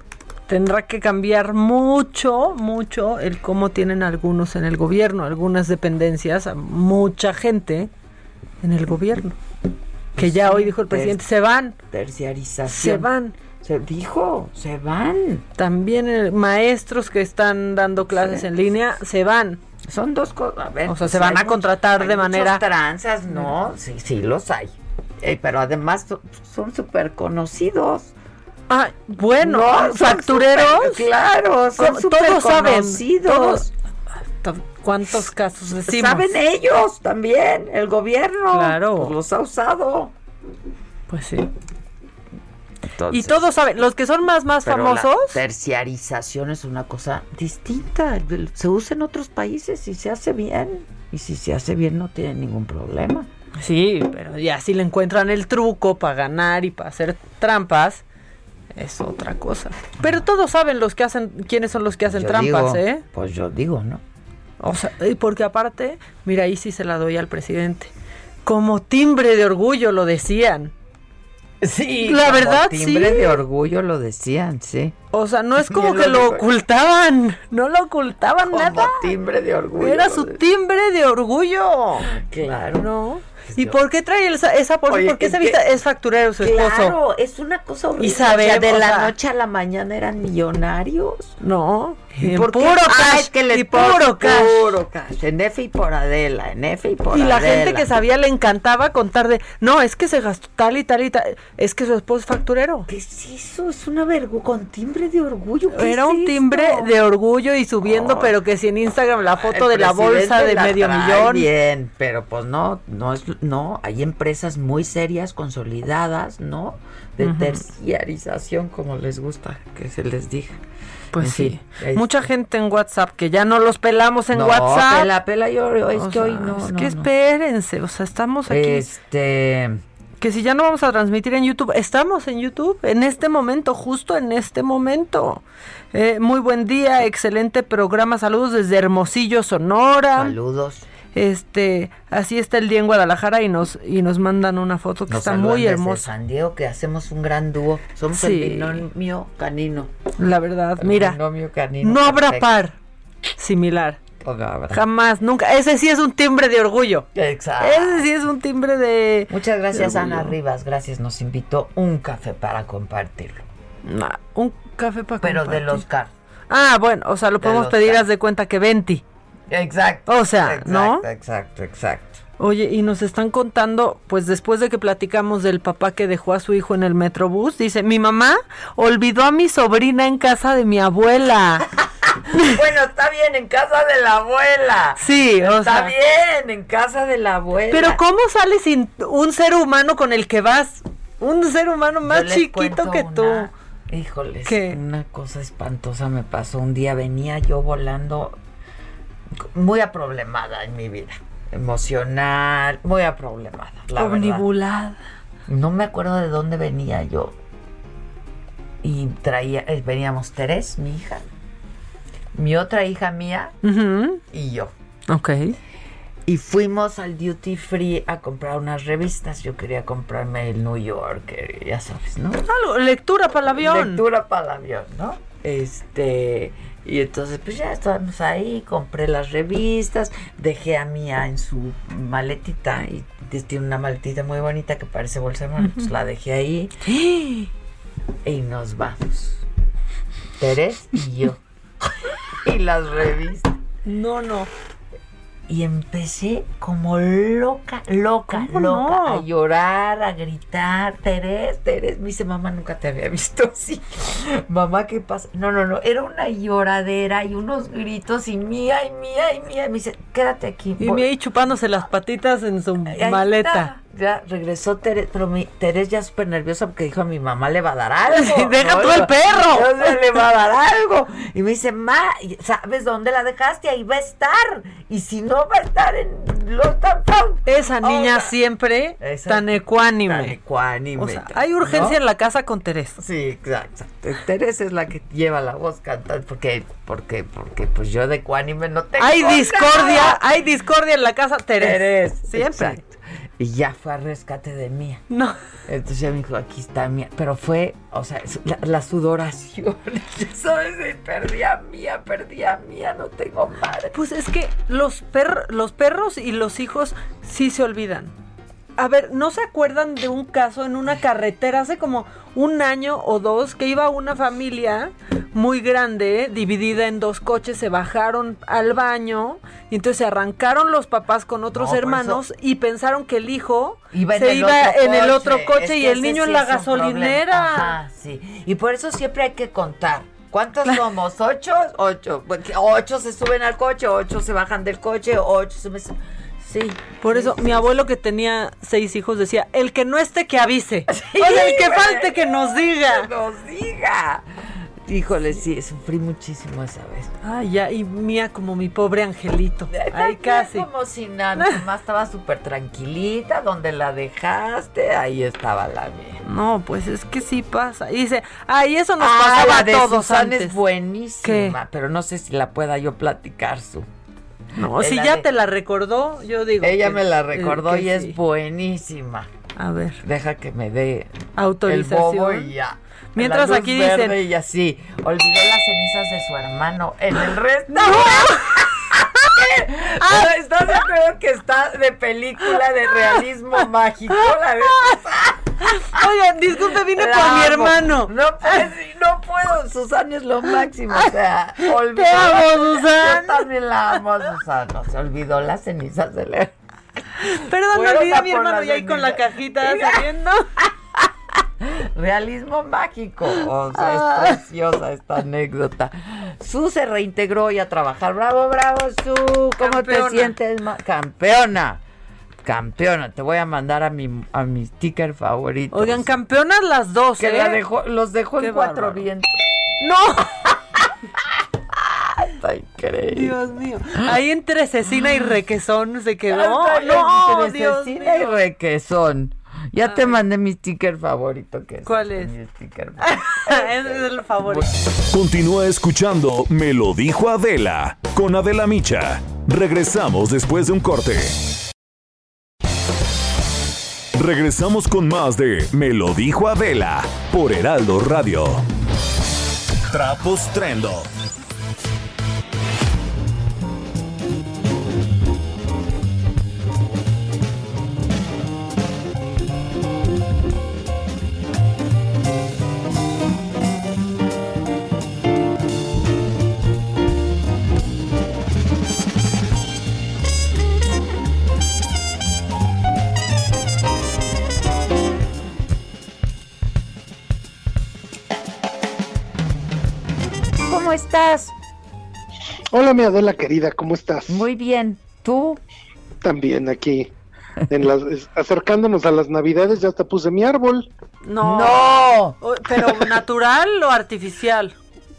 tendrá que cambiar mucho, mucho el cómo tienen algunos en el gobierno, algunas dependencias, mucha gente en el gobierno. Que ya hoy dijo el presidente, se van. Terciarización. Se van. Se dijo, se van. También eh, maestros que están dando clases Sí. en línea se van. Son dos cosas. A ver, O sea, pues se van a contratar muchos- de manera- tranzas, no, sí, sí los hay. Eh, pero además so- son súper conocidos. Ah, bueno, No, factureros. claro, son saben. conocidos. todos- ¿Cuántos casos decimos? Saben ellos también, el gobierno. Claro. pues los ha usado. Pues sí. Entonces, y todos saben, los que son más más pero famosos. La terciarización es una cosa distinta. Se usa en otros países y se hace bien. Y si se hace bien no tiene ningún problema. Sí, pero ya si le encuentran el truco para ganar y para hacer trampas, es otra cosa. Pero todos saben los que hacen, quiénes son los que hacen Yo trampas, digo, ¿eh? Pues yo digo, ¿no? O sea, porque aparte, mira, ahí sí se la doy al presidente. Como timbre de orgullo lo decían. Sí, la como verdad timbre sí. de orgullo lo decían, sí. O sea, no es como que lo ocultaban, no lo ocultaban Como nada. timbre de orgullo. Era su timbre de orgullo. Claro. ¿No? ¿Y por qué trae esa, esa bolsa? Oye, ¿Por qué se vista? Es facturero su esposo. Claro, es una cosa horrible. O sea, de la noche a la mañana eran millonarios. No. En puro Ah, cash. es que les y puro cash. Puro cash. En F y por Adela, en F y por Y la Adela. gente que sabía le encantaba contar de, no, es que se gastó tal y tal y tal. Es que su esposo es facturero. ¿Qué es eso? Es una vergüenza con timbre de orgullo. ¿Qué Era es un esto? timbre de orgullo y subiendo, pero que si en Instagram la foto de la bolsa de la medio millón. Bien, pero pues no, no es, no, hay empresas muy serias, consolidadas, ¿no? De Ujú. terciarización, como les gusta que se les diga. Pues En sí. fin, Mucha gente en WhatsApp que ya no los pelamos en no, WhatsApp. Pela, pela, yo, es O que hoy sea, no. Es no, que no. espérense, o sea, estamos aquí. Este. Que si ya no vamos a transmitir en YouTube, estamos en YouTube en este momento, justo en este momento. Eh, muy buen día, excelente programa, saludos desde Hermosillo, Sonora. Saludos. Este, así está el día en Guadalajara y nos y nos mandan una foto que Nos está muy hermosa. San Diego, que hacemos un gran dúo. Somos Sí. el binomio canino. La verdad, El mira, binomio canino no habrá perfecto. par similar. No. Jamás, nunca. Ese sí es un timbre de orgullo. Exacto. Ese sí es un timbre de. Muchas gracias, de Ana. Rivas. Gracias. Nos invitó un café para compartirlo. Nah, un café para Pero de compartir. los caros. Ah, bueno, o sea, lo De podemos pedir, haz de cuenta que 20. Exacto. O sea, exacto, ¿no? Exacto, exacto. Oye, y nos están contando, pues después de que platicamos del papá que dejó a su hijo en el metrobús, dice, mi mamá olvidó a mi sobrina en casa de mi abuela. bueno, está bien, en casa de la abuela. Sí, o Está sea. bien, en casa de la abuela. Pero ¿cómo sales sin un ser humano con el que vas? Un ser humano más chiquito que tú. Híjoles, ¿Qué? una cosa espantosa me pasó. Un día venía yo volando muy aproblemada en mi vida. Emocional, muy aproblemada. La verdad. Omnibulada. No me acuerdo de dónde venía yo. Y traía, eh, veníamos Terés, mi hija, mi otra hija mía y yo. Ok. Y fuimos al duty free a comprar unas revistas. Yo quería comprarme el New Yorker, ya sabes, ¿no? Algo, lectura para el avión. Lectura para el avión, ¿no? Este, y entonces pues ya estábamos ahí, compré las revistas, dejé a Mía en su maletita y tiene una maletita muy bonita que parece bolsa de mano, pues la dejé ahí y nos vamos. Terés y yo. y las revistas. No, no. Y empecé como loca, loca, ¿Cómo loca, no? a llorar, a gritar. Terés, Terés, me dice, mamá, nunca te había visto así. mamá, ¿qué pasa? No, no, no, era una lloradera y unos gritos y mía, y mía, y mía. Me dice, quédate aquí. Y voy". me ahí chupándose las patitas en su Ahí maleta. está. Ya regresó Terés, pero mi, Terés ya súper nerviosa porque dijo a mi mamá le va a dar algo. Deja tú el perro. le va a dar algo. Y me dice, ma, ¿sabes dónde la dejaste? Ahí va a estar. Y si no va a estar en los tampón. Esa niña siempre Esa- tan ecuánime. Tan ecuánime. O sea, hay urgencia ¿no? en la casa con Teresa. Sí, exacto. Teresa es la que lleva la voz cantando porque, porque, porque, pues yo de ecuánime no tengo Hay discordia, nada. hay discordia en la casa Teresa. Teresa, Siempre. exacto. Y ya fue a rescate de Mía. No. Entonces ya me dijo, aquí está Mía. Pero fue, o sea, la, la sudoración. Sabes, perdí a Mía, perdí a Mía, no tengo madre. Pues es que los, per- los perros y los hijos sí se olvidan. A ver, ¿no se acuerdan de un caso en una carretera hace como un año o dos que iba una familia muy grande, dividida en dos coches, se bajaron al baño y entonces se arrancaron los papás con otros No, hermanos y pensaron que el hijo Iba en se el iba en el otro coche Es y el niño sí en la gasolinera. Ajá, sí. Y por eso siempre hay que contar. ¿Cuántos somos? ¿Ocho? Ocho. Ocho se suben al coche, ocho se bajan del coche, ocho se... Sí. Por eso mi abuelo que tenía seis hijos decía, el que no esté que avise. Sí, o sea, el que falte que nos diga. Que nos diga. Híjole, sí, sufrí muchísimo esa vez. Ay, ya, y mía como mi pobre angelito. Ahí casi. Como si nada, mamá estaba súper tranquilita, donde la dejaste, ahí estaba la mía. No, pues es que sí pasa. Y dice, ay, eso nos Ah, pasaba la a todos Susana antes. es buenísima, pero no sé si la pueda yo platicar su. No, si ya de- te la recordó, yo digo. Ella que- me la recordó y es buenísima. A ver. Deja que me dé Autorización. el bobo y ya. Mientras aquí dicen- Y así, olvidó las cenizas de su hermano en el Ah. ¿Estás de acuerdo que está de película de realismo mágico? La vez Oigan, disculpe, vine La por mi hermano. No, sí, no puedo. Susana es lo máximo. O sea, olvidó. Te amo, Susana. Yo también la amo, Susana. Se olvidó las cenizas de la. Perdón, me olvidé a mi hermano las y ahí con la cajita saliendo. Realismo mágico. O sea, Ah. es preciosa esta anécdota. Su se reintegró hoy a trabajar. Bravo, bravo, Su. ¿Cómo Campeona. te sientes? ma- Campeona. Campeona. Te voy a mandar a mi, a mi sticker favorito. Oigan, campeonas las dos, que ¿eh? la dejó, los dejó Qué en cuatro bárbaro. vientos. ¡No! Está increíble. Dios mío. Ahí entre cecina y requesón se quedó. Hasta no, Dios cecina y mío. requesón. Ya te mandé mi sticker favorito. que es ¿Cuál este, es? Mi sticker es el favorito. Continúa escuchando Me lo dijo Adela con Adela Micha. Regresamos después de un corte. Regresamos con más de Me lo dijo Adela por Heraldo Radio. Trapos Trendo. Estás? Hola, mi Adela querida, ¿cómo estás? Muy bien. ¿Tú? También aquí, en las, acercándonos a las Navidades, ya hasta puse mi árbol. No. No. O- ¿Pero natural o artificial?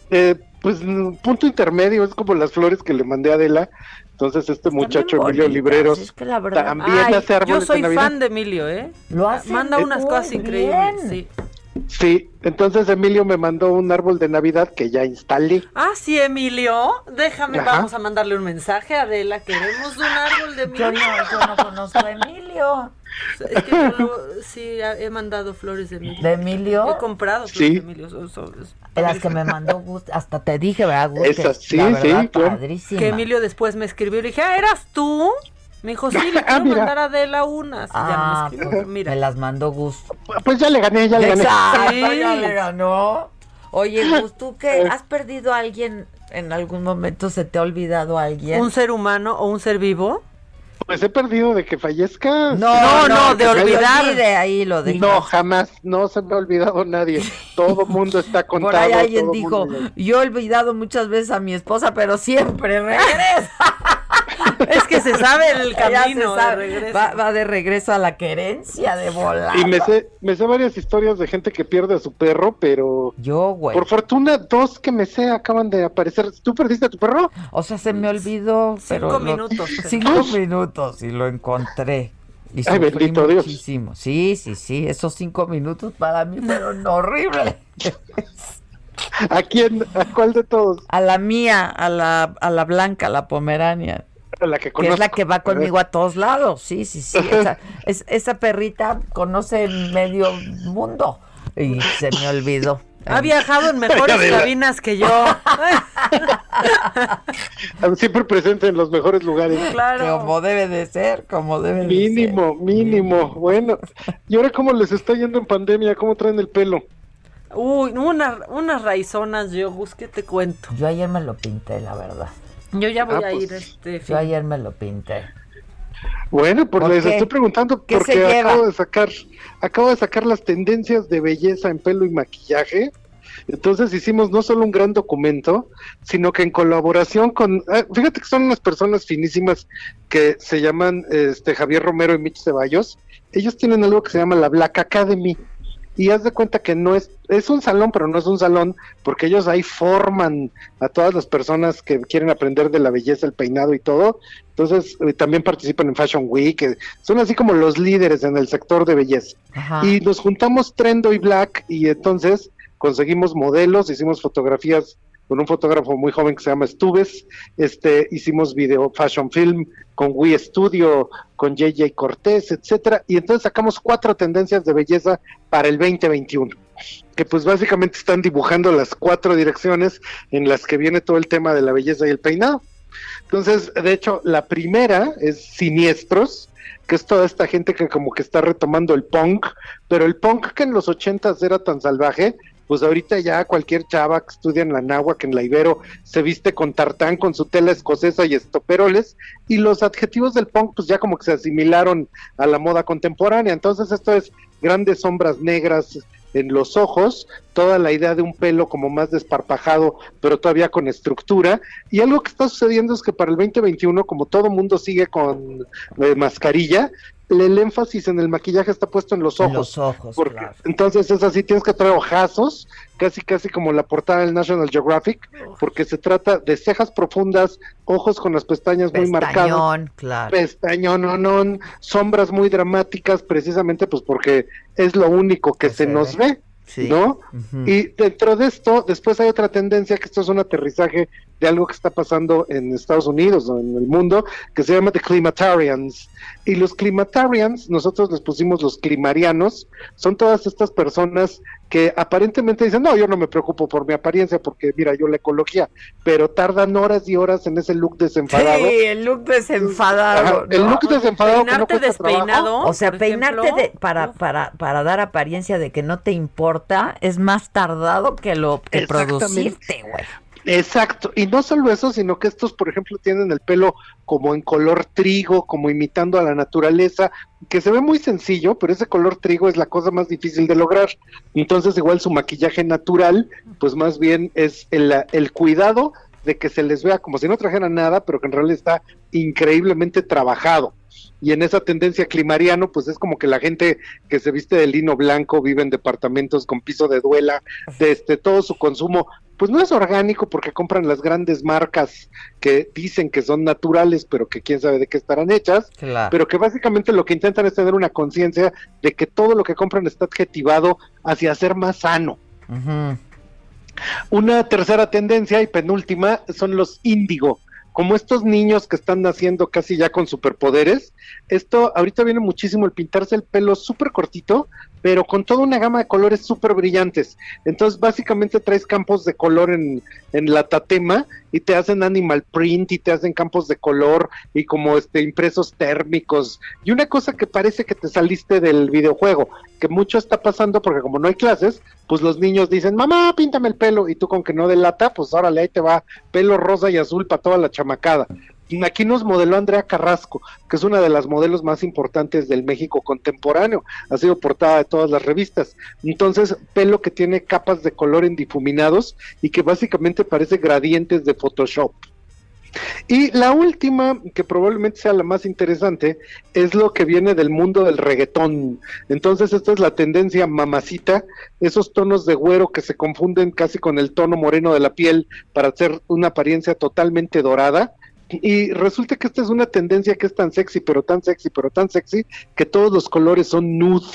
Eh, pues punto intermedio, es como las flores que le mandé a Adela. Entonces este muchacho Emilio Libreros es que la verdad- también Ay, hace árboles yo soy de Navidad. fan de Emilio, ¿eh? Lo hace Manda unas cosas increíbles, sí. Sí, entonces Emilio me mandó un árbol de Navidad que ya instalé. Ah, sí, Emilio. Déjame, Ajá. vamos a mandarle un mensaje a Adela. Queremos un árbol de Yo Emilio. no, yo no conozco a Emilio. Es que yo lo- sí he mandado flores de Emilio. ¿De Emilio? He comprado flores Sí. de Emilio. son- son- Las que me mandó Gus, hasta te dije, ¿verdad, Gus? Que Esas, sí, la verdad, sí, padrísima. Que Emilio después me escribió y le dije, ah, ¿eras tú? Me dijo, sí, le Ah, quiero mira. mandar a Adela unas. Ya no Ah, me escribió. pues, Mira. me las mandó Gus. Pues ya le gané, ya le gané. Exacto, Sí. ya le ganó. Oye, Gus, ¿tú qué? ¿Has perdido a alguien en algún momento? ¿Se te ha olvidado a alguien? ¿Un ser humano o un ser vivo? Pues he perdido de que fallezca. No, no, de se te olvidar. olvide, ahí lo dejas. No, jamás, no se me ha olvidado nadie. Todo mundo está contado. Por ahí alguien todo dijo, mundo- yo he olvidado muchas veces a mi esposa, pero siempre regresa. Es que se sabe el camino de sabe. regreso. Va, va de regreso a la querencia de volar. Y me sé, me sé varias historias de gente que pierde a su perro, pero Yo, güey. por fortuna dos que me sé acaban de aparecer. ¿Tú perdiste a tu perro? O sea, se me olvidó, pero... Cinco lo- minutos. Cinco minutos y lo encontré. Y Ay, bendito Dios. muchísimo. Sí, sí, sí. Esos cinco minutos para mí fueron horribles. ¿A quién? ¿A cuál de todos? A la mía, a la, a la blanca, la pomerania. La que Que conozco. es la que va conmigo a todos lados. Sí, sí, sí. Esa, es- esa perrita conoce medio mundo. Y se me olvidó. Ha viajado en mejores cabinas que yo. Siempre presente en los mejores lugares. claro. Como debe de ser, como debe de ser. Mínimo, mínimo. Bueno, ¿y ahora cómo les está yendo en pandemia? ¿Cómo traen el pelo? Uy, una, unas raizonas yo, ¿qué te cuento? Yo ayer me lo pinté, la verdad. Yo ya voy Ah, a pues, ir este fin. Yo ayer me lo pinté. Bueno, pues ¿Por les qué? estoy preguntando ¿Qué porque se lleva? acabo de sacar, acabo de sacar las tendencias de belleza en pelo y maquillaje. Entonces hicimos no solo un gran documento, sino que en colaboración con, ah, fíjate que son unas personas finísimas que se llaman este Javier Romero y Mitch Ceballos. Ellos tienen algo que se llama la Black Academy. Y haz de cuenta que no es, es un salón, pero no es un salón, porque ellos ahí forman a todas las personas que quieren aprender de la belleza, el peinado y todo. Entonces eh, también participan en Fashion Week, eh, son así como los líderes en el sector de belleza. Ajá. Y nos juntamos Trendo y Black y entonces conseguimos modelos, hicimos fotografías con un fotógrafo muy joven que se llama Estuves, este, hicimos video fashion film con Wii Studio, con JJ Cortés, etcétera, y entonces sacamos cuatro tendencias de belleza para el 2021 que pues básicamente están dibujando las cuatro direcciones en las que viene todo el tema de la belleza y el peinado. Entonces, de hecho, la primera es Siniestros, que es toda esta gente que como que está retomando el punk, pero el punk que en los ochentas era tan salvaje, pues ahorita ya cualquier chava que estudia en la Náhuac, en la Ibero, se viste con tartán, con su tela escocesa y estoperoles, y los adjetivos del punk pues ya como que se asimilaron a la moda contemporánea. Entonces esto es grandes sombras negras en los ojos, toda la idea de un pelo como más desparpajado, pero todavía con estructura. Y algo que está sucediendo es que para el 2021, como todo mundo sigue con eh, mascarilla, el énfasis en el maquillaje está puesto en los En ojos. los ojos, porque, claro. Entonces es así, tienes que traer ojazos, casi casi como la portada del National Geographic, porque se trata de cejas profundas, ojos con las pestañas muy marcadas, Pestañón, claro. pestañón, no, no, sombras muy dramáticas, precisamente pues porque es lo único que se, nos ve, Sí. ¿no? Y dentro de esto, después hay otra tendencia, que esto es un aterrizaje de algo que está pasando en Estados Unidos o en el mundo, que se llama The Climatarians. Y los Climatarians, nosotros les pusimos los climarianos, son todas estas personas que aparentemente dicen, no, yo no me preocupo por mi apariencia porque mira, yo la ecología, pero tardan horas y horas en ese look desenfadado. Sí, el look desenfadado. Ajá, el ¿no? look desenfadado que no Peinarte cuesta trabajo. despeinado, O sea, peinarte de- para, para, para dar apariencia de que no te importa es más tardado que lo que producirte, güey. Exacto, y no solo eso, sino que estos, por ejemplo, tienen el pelo como en color trigo, como imitando a la naturaleza, que se ve muy sencillo, pero ese color trigo es la cosa más difícil de lograr. Entonces, igual su maquillaje natural, pues más bien es el, el cuidado de que se les vea como si no trajeran nada, pero que en realidad está increíblemente trabajado. Y en esa tendencia climariano, pues es como que la gente que se viste de lino blanco vive en departamentos con piso de duela, de este, todo su consumo, pues no es orgánico porque compran las grandes marcas que dicen que son naturales, pero que quién sabe de qué estarán hechas, Claro. pero que básicamente lo que intentan es tener una conciencia de que todo lo que compran está adjetivado hacia ser más sano. Una tercera tendencia y penúltima son los índigo. Como estos niños que están naciendo casi ya con superpoderes, esto ahorita viene muchísimo el pintarse el pelo súper cortito, pero con toda una gama de colores súper brillantes. Entonces básicamente traes campos de color en, en la tatema y te hacen animal print y te hacen campos de color y como este impresos térmicos. Y una cosa que parece que te saliste del videojuego, que mucho está pasando porque como no hay clases, pues los niños dicen, mamá, píntame el pelo, y tú con que no delata, pues órale, ahí te va pelo rosa y azul para toda la chamacada. Aquí nos modeló Andrea Carrasco, que es una de las modelos más importantes del México contemporáneo. Ha sido portada de todas las revistas. Entonces, pelo que tiene capas de color en difuminados y que básicamente parece gradientes de Photoshop. Y la última, que probablemente sea la más interesante, es lo que viene del mundo del reggaetón. Entonces, esta es la tendencia mamacita, esos tonos de güero que se confunden casi con el tono moreno de la piel para hacer una apariencia totalmente dorada. Y resulta que esta es una tendencia que es tan sexy, pero tan sexy, pero tan sexy, que todos los colores son nude.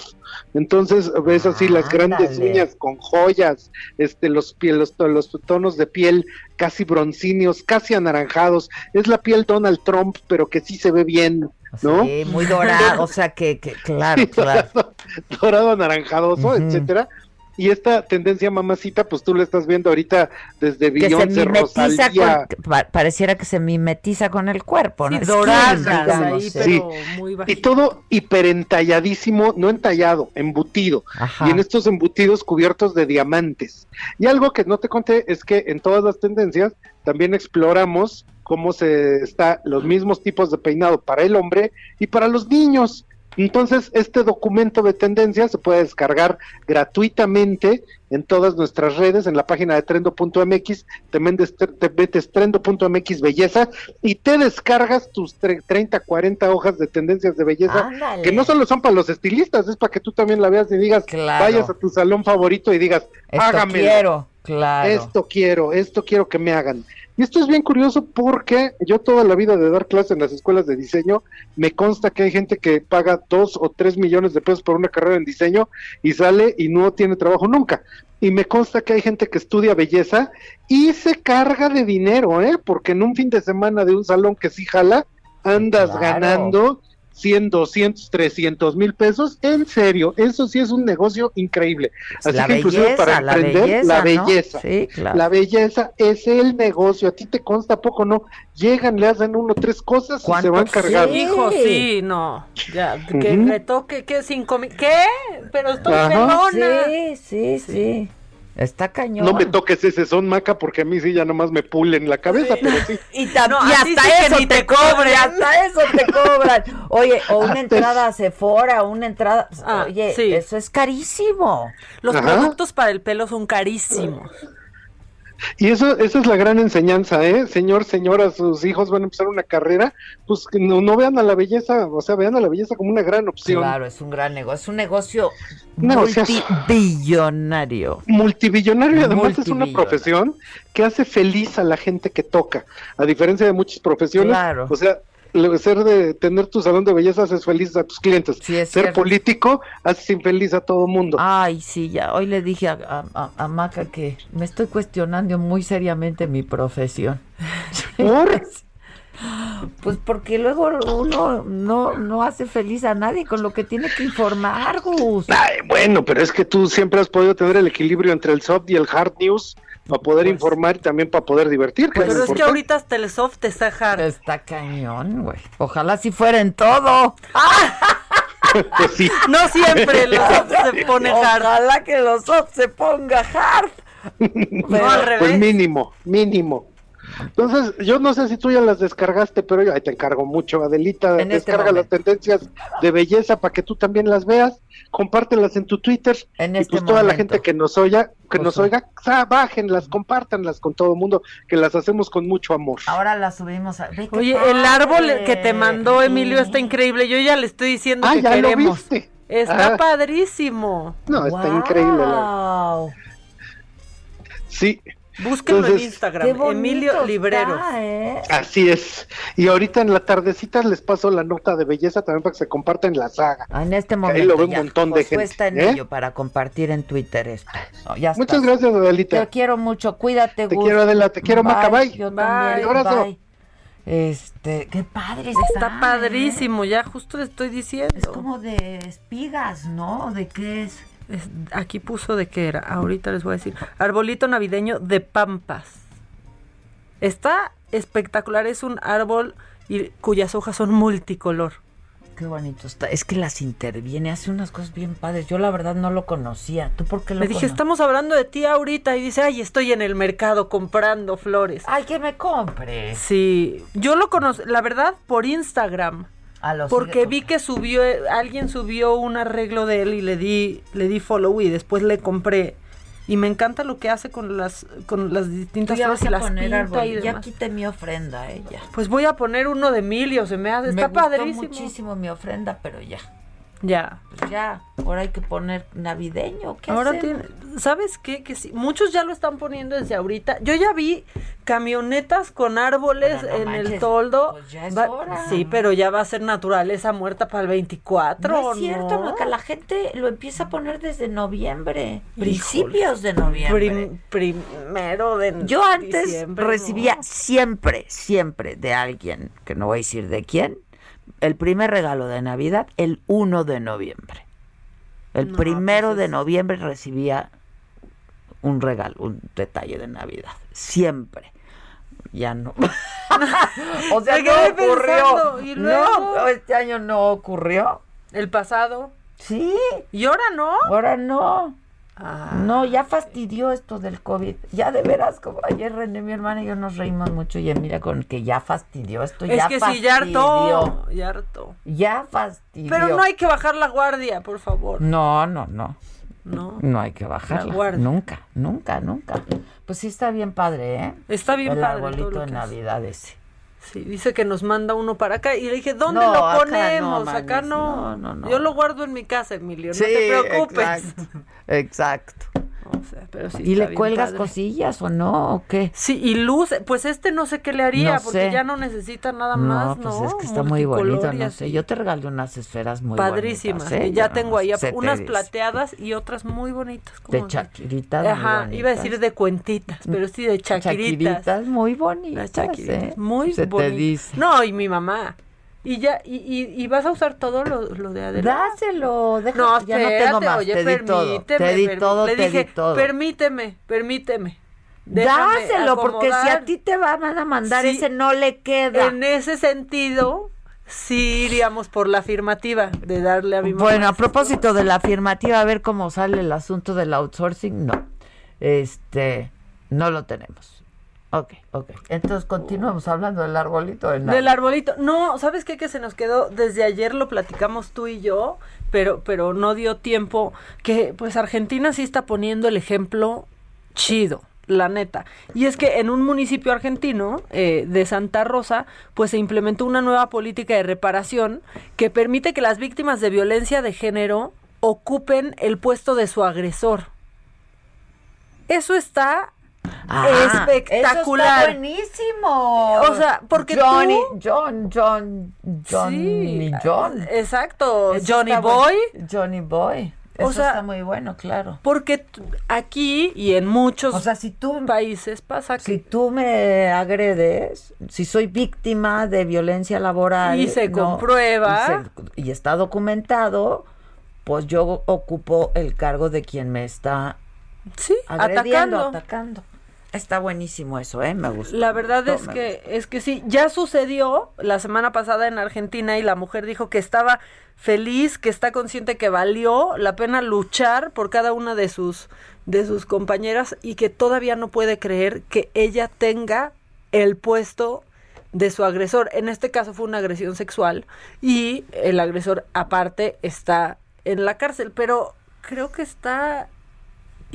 Entonces ves así las grandes uñas con joyas, este, los, piel, los, to- los tonos de piel casi broncíneos, casi anaranjados. Es la piel Donald Trump, pero que sí se ve bien, ¿no? Sí, muy dorado, o sea que, que claro, claro. dorado anaranjadoso, Ujú. etcétera. Y esta tendencia mamacita, pues tú lo estás viendo ahorita desde que se Beyoncé, mimetiza Rosalía. con, pa- pareciera que se mimetiza con el cuerpo, ¿no? Sí, doradas ahí, sí. pero muy Y todo hiperentalladísimo, no entallado, embutido. Ajá. Y en estos embutidos cubiertos de diamantes. Y algo que no te conté es que en todas las tendencias también exploramos cómo se está los mismos tipos de peinado para el hombre y para los niños. Entonces, este documento de tendencias se puede descargar gratuitamente en todas nuestras redes, en la página de trendo.mx, te, te metes trendo.mx belleza y te descargas tus tre- 30, 40 hojas de tendencias de belleza, Ándale. que no solo son para los estilistas, es para que tú también la veas y digas, Claro. vayas a tu salón favorito y digas, Esto hágamelo. quiero, claro. Esto quiero, esto quiero que me hagan. Y esto es bien curioso porque yo toda la vida de dar clases en las escuelas de diseño, me consta que hay gente que paga dos o tres millones de pesos por una carrera en diseño y sale y no tiene trabajo nunca. Y me consta que hay gente que estudia belleza y se carga de dinero, ¿eh? Porque en un fin de semana de un salón que sí jala, andas Claro. ganando 100, 200, 300 mil pesos. En serio, eso sí es un negocio increíble. Así la que inclusive belleza, para la emprender, belleza, la ¿no? belleza. Sí, claro. La belleza es el negocio. A ti te consta poco, ¿no? Llegan, le hacen uno, tres cosas y se van cargando. Sí. Hijo, sí, no. Ya, que Ujú. retoque, que cinco mil. ¿Qué? Pero estoy Ajá. pelona. Sí, sí, sí. Está cañón. No me toques ese son, Maca, porque a mí sí ya nomás me pulen la cabeza, pero sí. Y, No, y hasta eso te te cobran. hasta eso te cobran. Oye, o una Hasta entrada a Sephora, una entrada. Ah, Oye, sí. eso es carísimo. Los Ajá. productos para el pelo son carísimos. Y eso, esa es la gran enseñanza, ¿eh? Señor, señora, sus hijos van a empezar una carrera, pues no, no vean a la belleza, o sea, vean a la belleza como una gran opción. Claro, es un gran negocio. Es un negocio multibillonario. multibillonario además es una profesión que hace feliz a la gente que toca, a diferencia de muchas profesiones. Claro. O sea, ser de tener tu salón de belleza haces feliz a tus clientes. Sí, ser cierto. político haces infeliz a todo mundo. Ay, sí, ya. Hoy le dije a, a- a- a Maca que me estoy cuestionando muy seriamente mi profesión. ¿Por? Pues porque luego uno no, no hace feliz a nadie con lo que tiene que informar, Gus. Ay, bueno, pero es que tú siempre has podido tener el equilibrio entre el soft y el hard news para poder informar y también para poder divertir. que Pero lo es que ahorita hasta el soft está hard. Está cañón, güey. Ojalá si fuera en todo. Pues sí. No siempre los soft se pone hard. Ojalá que los soft se ponga hard. No al revés. Pues mínimo, mínimo. Entonces, yo no sé si tú ya las descargaste, pero yo ahí te encargo mucho, Adelita. En este descarga las tendencias de belleza para que tú también las veas, compártelas en tu Twitter. En y este pues toda la gente que nos oiga, que Pues nos oiga, sa- bájenlas, compártanlas con todo el mundo, que las hacemos con mucho amor. Ahora la subimos a. Oye, el árbol que te mandó Emilio está increíble. Yo ya le estoy diciendo Ah, que ya lo queremos. viste. Está Ah. padrísimo. No, está increíble. la- Wow. Sí, Búsquenlo en Entonces- Instagram, Qué bonito Emilio Libreros. está, ¿eh? así es. Y ahorita en la tardecita les paso la nota de belleza también para que se comparta en la saga. Ah, En este Ahí momento. lo ve un montón de Josué gente, está en ¿eh? ello para compartir en Twitter esto. No, ya Muchas estás. gracias, Adelita. Te quiero mucho. Cuídate, Te Gus. quiero, Adela, te quiero, Maca, bye. Yo Bye. también. Abrazo. bye. Este, qué padre Está está. ¿eh? padrísimo, ya justo le estoy diciendo. Es como de espigas, ¿no? ¿De qué es? Es- aquí puso de qué era, ahorita les voy a decir. Arbolito navideño de pampas. Está espectacular, es un árbol y, cuyas hojas son multicolor. Qué bonito está. Es que las interviene, hace unas cosas bien padres. Yo la verdad no lo conocía. ¿Tú por qué lo Le dije, estamos hablando de ti ahorita y dice, ay, estoy en el mercado comprando flores. Ay, que me compres. Sí, yo lo conocí, la verdad, por Instagram. A los Porque vi que subió, eh, alguien subió un arreglo de él y le di, le di follow y después le compré. Y me encanta lo que hace con las, con las distintas flores y las poner pinta árbol. y Ya demás. quité mi ofrenda, eh, ya. Pues voy a poner uno de Emilio, se me hace, me está gustó padrísimo. muchísimo mi ofrenda, pero ya. Ya. Pues ya, ahora hay que poner navideño. ¿Qué Ahora tiene, ¿sabes qué? Que sí, muchos ya lo están poniendo desde ahorita. Yo ya vi camionetas con árboles Bueno, no en el toldo. pues ya es Va- hora. Sí, pero ya va a ser naturaleza muerta para el 24. No es cierto, ¿no? La gente lo empieza a poner desde noviembre, principios de Prim- noviembre. primero de Yo antes diciembre, recibía ¿no? siempre, siempre de alguien, que no voy a decir de quién, el primer regalo de Navidad el 1 de noviembre. El No, primero pues de noviembre recibía un regalo, un detalle de Navidad. Siempre. Ya no. o sea, no ocurrió. pensando, ¿y luego? No, este año no ocurrió. El pasado. Sí. ¿Y ahora no? Ahora no. Ah. No, ya fastidió esto del COVID. Ya de veras, como ayer René, mi hermana y yo nos reímos mucho y mira con que ya fastidió esto. Es ya que fastidió. sí, ya hartó. Ya fastidió. Pero no hay que bajar la guardia, por favor. No, no, no. No. No hay que bajarla. La guardia. Nunca, nunca, nunca. Pues sí está bien padre, ¿eh? Está bien El padre todo arbolito de Navidad ese. Sí, dice que nos manda uno para acá. Y le dije, ¿dónde No, lo ponemos? acá no. no, no, no. Yo lo guardo en mi casa, Emilio. Sí, no te preocupes. exacto, Exacto. O sea, pero sí ¿Y le cuelgas padre. cosillas o no? ¿O qué? Sí, y luz, pues este no sé qué le haría, No porque sé. ya no necesita nada más, pues ¿no? es que está muy bonito, no sé. Yo te regalé unas esferas muy Padrísimas. bonitas. ¿eh? y ya tengo ahí unas plateadas y otras muy bonitas. De chaquiritas. Ajá, iba a decir de cuentitas, pero sí de chaquiritas. Chaquiritas muy bonitas. Las chaquiritas, ¿eh? muy Se te bonitas. dice. No, y mi mamá. Y ya, y, y, y vas a usar todo lo, lo de Adela. Dáselo, deja- No, ya no tengo espérate, más, oye, te di todo, permíteme, te di todo, Le te dije, di todo. permíteme, permíteme. Dáselo, porque si a ti te van a mandar Sí, ese no le queda. En ese sentido, sí iríamos por la afirmativa de darle a mi mamá. Bueno, a propósito de la afirmativa, a ver cómo sale el asunto del outsourcing, no. Este, no lo tenemos. Ok, ok. Entonces continuamos hablando del arbolito de Navidad. Del arbolito. No, ¿sabes qué? Que se nos quedó, desde ayer lo platicamos tú y yo, pero, pero no dio tiempo, que pues Argentina sí está poniendo el ejemplo chido, la neta. Y es que en un municipio argentino eh, de Santa Rosa, pues se implementó una nueva política de reparación que permite que las víctimas de violencia de género ocupen el puesto de su agresor. Eso está Ah, espectacular. Eso está buenísimo. O sea, porque Johnny, tú- John, John, Johnny, Sí, John. Exacto, Eso Johnny Boy. bueno. Johnny Boy. O Eso sea, está muy bueno, claro. Porque aquí y en muchos O sea, si tú países pasa que si tú me agredes, si soy víctima de violencia laboral Y se ¿no? comprueba. y, se- y está documentado, pues yo ocupo el cargo de quien me está sí, agrediendo, atacando. atacando. Está buenísimo eso, ¿eh? Me gusta. La verdad es que es que sí, ya sucedió la semana pasada en Argentina y la mujer dijo que estaba feliz, que está consciente que valió la pena luchar por cada una de sus de sus compañeras y que todavía no puede creer que ella tenga el puesto de su agresor. En este caso fue una agresión sexual y el agresor aparte está en la cárcel, pero creo que está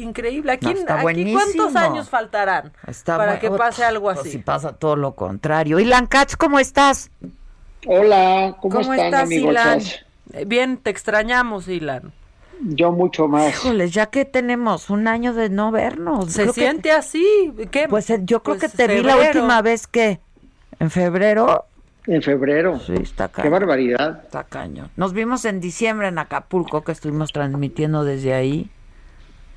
increíble. Aquí, No, está aquí. ¿Cuántos años faltarán Está para que pase algo pues así? si pasa todo lo contrario. Ilan Katz, ¿cómo estás? Hola, ¿cómo, ¿Cómo están, estás, amigos? Ilan? Eh, Bien, te extrañamos, Ilan. Yo mucho más. Híjoles, ya que tenemos un año de no vernos. Se creo que- siente así. ¿Qué? Pues eh, yo creo Pues, que te vi la última vez que en febrero. En febrero. Sí, está Qué cañón. barbaridad. Está cañón. Nos vimos en diciembre en Acapulco, que estuvimos transmitiendo desde ahí.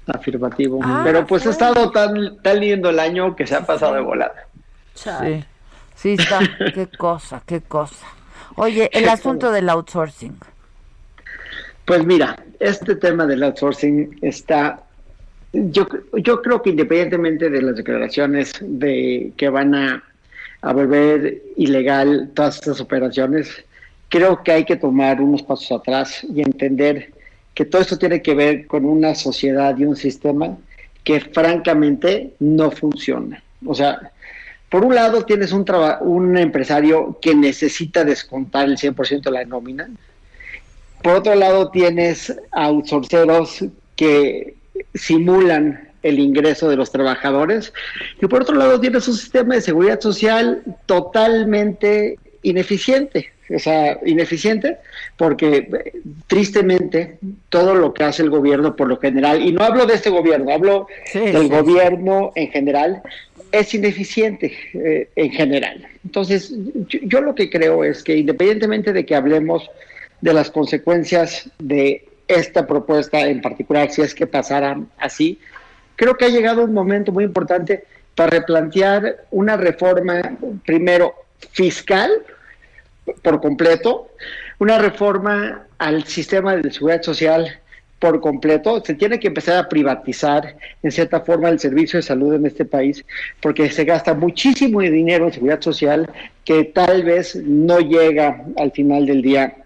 Afirmativo. Ah, Pero pues fue. ha estado tan, tan lindo el año que se ha pasado de volada. Sí, sí está. qué cosa, qué cosa. Oye, el asunto del outsourcing. Pues mira, este tema del outsourcing está, yo, yo creo que independientemente de las declaraciones de que van a, a volver ilegal todas estas operaciones, creo que hay que tomar unos pasos atrás y entender que todo esto tiene que ver con una sociedad y un sistema que francamente no funciona. O sea, por un lado tienes un, un empresario que necesita descontar el 100% de la nómina, por otro lado, tienes outsourceros que simulan el ingreso de los trabajadores. Y por otro lado, tienes un sistema de seguridad social totalmente ineficiente. O sea, ineficiente porque eh, tristemente todo lo que hace el gobierno por lo general, y no hablo de este gobierno, hablo del sí, gobierno en general, es ineficiente eh, en general. Entonces, yo, yo lo que creo es que independientemente de que hablemos de las consecuencias de esta propuesta en particular, si es que pasaran así, creo que ha llegado un momento muy importante para replantear una reforma, primero, fiscal por completo, una reforma al sistema de seguridad social por completo. Se tiene que empezar a privatizar, en cierta forma, el servicio de salud en este país, porque se gasta muchísimo dinero en seguridad social que tal vez no llega al final del día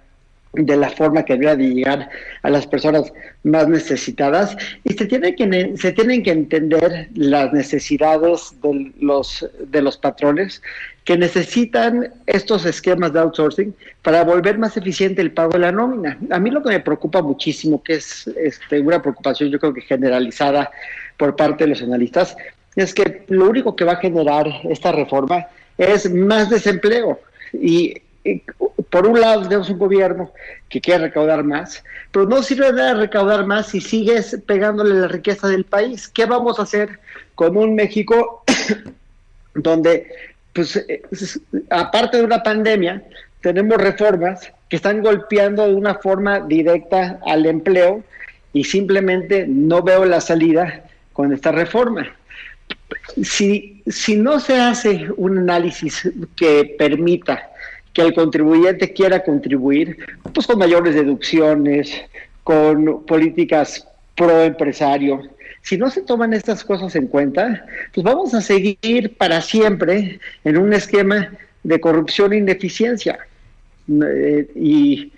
de la forma que debería de llegar a las personas más necesitadas y se tiene que se tienen que entender las necesidades de los de los patrones que necesitan estos esquemas de outsourcing para volver más eficiente el pago de la nómina. A mí lo que me preocupa muchísimo, que es este, una preocupación yo creo que generalizada por parte de los analistas, es que lo único que va a generar esta reforma es más desempleo y por un lado tenemos un gobierno que quiere recaudar más, pero no sirve de recaudar más si sigues pegándole la riqueza del país. ¿Qué vamos a hacer con un México donde, pues, eh, aparte de una pandemia, tenemos reformas que están golpeando de una forma directa al empleo y simplemente no veo la salida con esta reforma. Si, si no se hace un análisis que permita que el contribuyente quiera contribuir, pues con mayores deducciones, con políticas pro empresario. Si no se toman estas cosas en cuenta, pues vamos a seguir para siempre en un esquema de corrupción e ineficiencia. Eh, y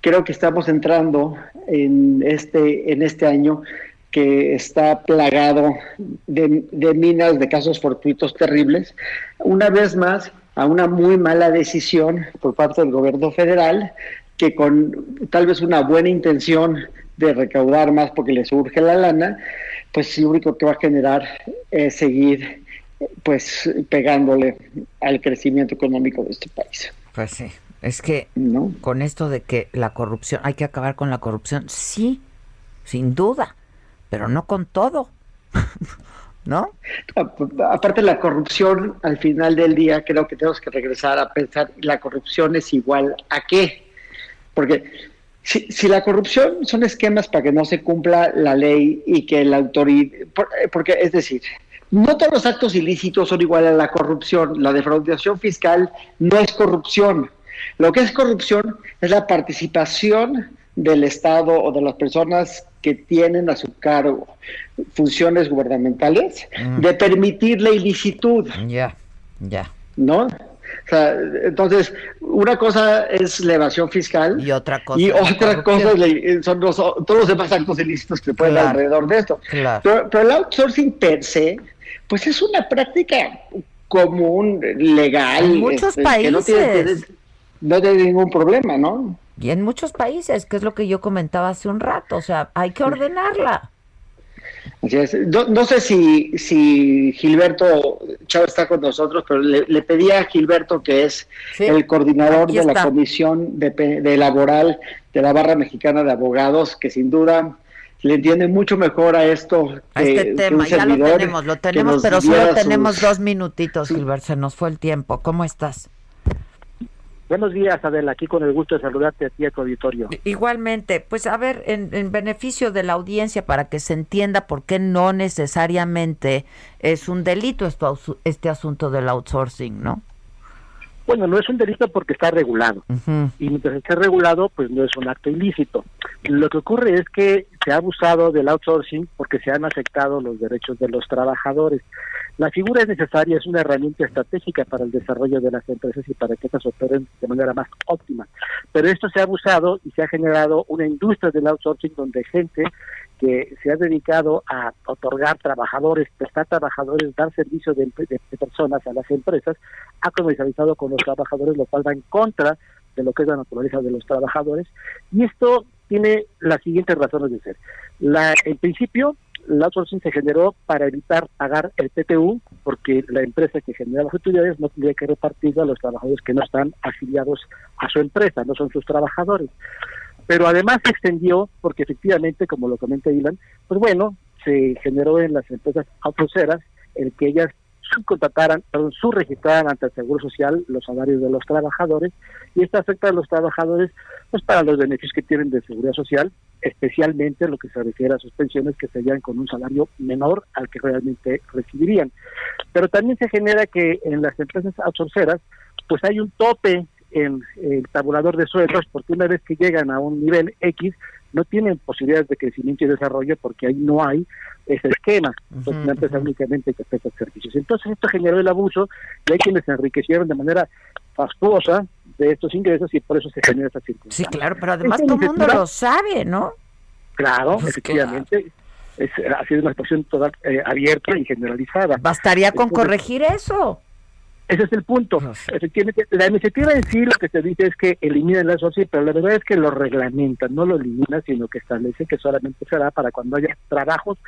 creo que estamos entrando en este, en este año que está plagado de, de minas de casos fortuitos terribles. Una vez más, a una muy mala decisión por parte del gobierno federal que con tal vez una buena intención de recaudar más porque les urge la lana, pues lo único que va a generar es seguir pues pegándole al crecimiento económico de este país. Pues sí, es que con esto de que la corrupción, hay que acabar con la corrupción, sí, sin duda, pero no con todo. ¿no? Aparte la corrupción, al final del día creo que tenemos que regresar a pensar, la corrupción es igual a qué? Porque si, si la corrupción son esquemas para que no se cumpla la ley y que la autoridad, porque es decir, no todos los actos ilícitos son iguales a la corrupción, la defraudación fiscal no es corrupción, lo que es corrupción es la participación del Estado o de las personas que tienen a su cargo funciones gubernamentales mm. de permitir la ilicitud. Ya, ya. ¿No? O sea, entonces, una cosa es la evasión fiscal y otra cosa, y otra cosa son todos los demás actos ilícitos que pueden dar alrededor de esto. Pero, el outsourcing per se, pues es una práctica común, legal. En muchos países. Que no, tiene, no tiene ningún problema, ¿no? Y en muchos países, que es lo que yo comentaba hace un rato, o sea, hay que ordenarla. No, sé si, si Gilberto Chávez está con nosotros, pero le, pedí a Gilberto, que es el coordinador de la Comisión de, Laboral de la Barra Mexicana de Abogados, que sin duda le entiende mucho mejor a esto. A este tema, ya lo tenemos, lo tenemos, pero solo tenemos dos minutitos, Gilberto, se nos fue el tiempo. ¿Cómo estás? Buenos días, Adela, aquí con el gusto de saludarte a ti a tu auditorio. Igualmente, pues a ver, en, beneficio de la audiencia, para que se entienda por qué no necesariamente es un delito esto, este asunto del outsourcing, ¿no? Bueno, no es un delito porque está regulado. Y mientras esté regulado, pues no es un acto ilícito. Lo que ocurre es que se ha abusado del outsourcing porque se han afectado los derechos de los trabajadores. La figura es necesaria, es una herramienta estratégica para el desarrollo de las empresas y para que estas operen de manera más óptima. Pero esto se ha abusado y se ha generado una industria del outsourcing donde gente que se ha dedicado a otorgar trabajadores, prestar trabajadores, dar servicio de, personas a las empresas, ha comercializado con los trabajadores, lo cual va en contra de lo que es la naturaleza de los trabajadores. Y esto tiene las siguientes razones de ser. La, en principio, la outsourcing se generó para evitar pagar el PTU, porque la empresa que genera las utilidades no tendría que repartirlo a los trabajadores que no están afiliados a su empresa, no son sus trabajadores. Pero además se extendió, porque efectivamente, como lo comenta Ilan, pues bueno, se generó en las empresas autoceras el que ellas subcontrataran, perdón, subregistraran ante el Seguro Social los salarios de los trabajadores y esto afecta a los trabajadores pues para los beneficios que tienen de seguridad social, especialmente lo que se refiere a sus pensiones que serían con un salario menor al que realmente recibirían. Pero también se genera que en las empresas outsourceras pues hay un tope en el tabulador de sueldos porque una vez que llegan a un nivel X no tienen posibilidades de crecimiento y desarrollo porque ahí no hay ese esquema, entonces una empresa únicamente que presta servicios. Entonces esto generó el abuso y hay quienes se enriquecieron de manera fastuosa de estos ingresos y por eso se genera esta circunstancia. Sí, claro, pero además todo el mundo lo sabe, ¿no? Claro, pues efectivamente. Es, ha sido una situación toda eh, abierta y generalizada. Bastaría con corregir eso. Ese es el punto. Efectivamente, la iniciativa en sí lo que se dice es que elimina el asociación, pero la verdad es que lo reglamenta, no lo elimina, sino que establece que solamente será para cuando haya trabajos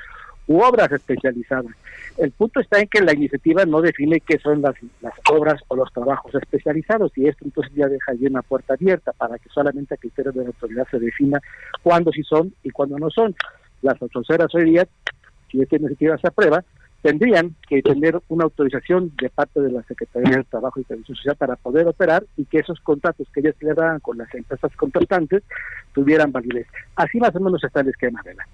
u obras especializadas. El punto está en que la iniciativa no define qué son las, las obras o los trabajos especializados y esto entonces ya deja ahí una puerta abierta para que solamente a criterio de la autoridad se defina cuándo sí son y cuándo no son. Las autoceras hoy día, si esta iniciativa se aprueba, tendrían que tener una autorización de parte de la Secretaría del Trabajo y Servicio Social para poder operar y que esos contratos que ellas le dan con las empresas contratantes tuvieran validez. Así más o menos está el esquema, la.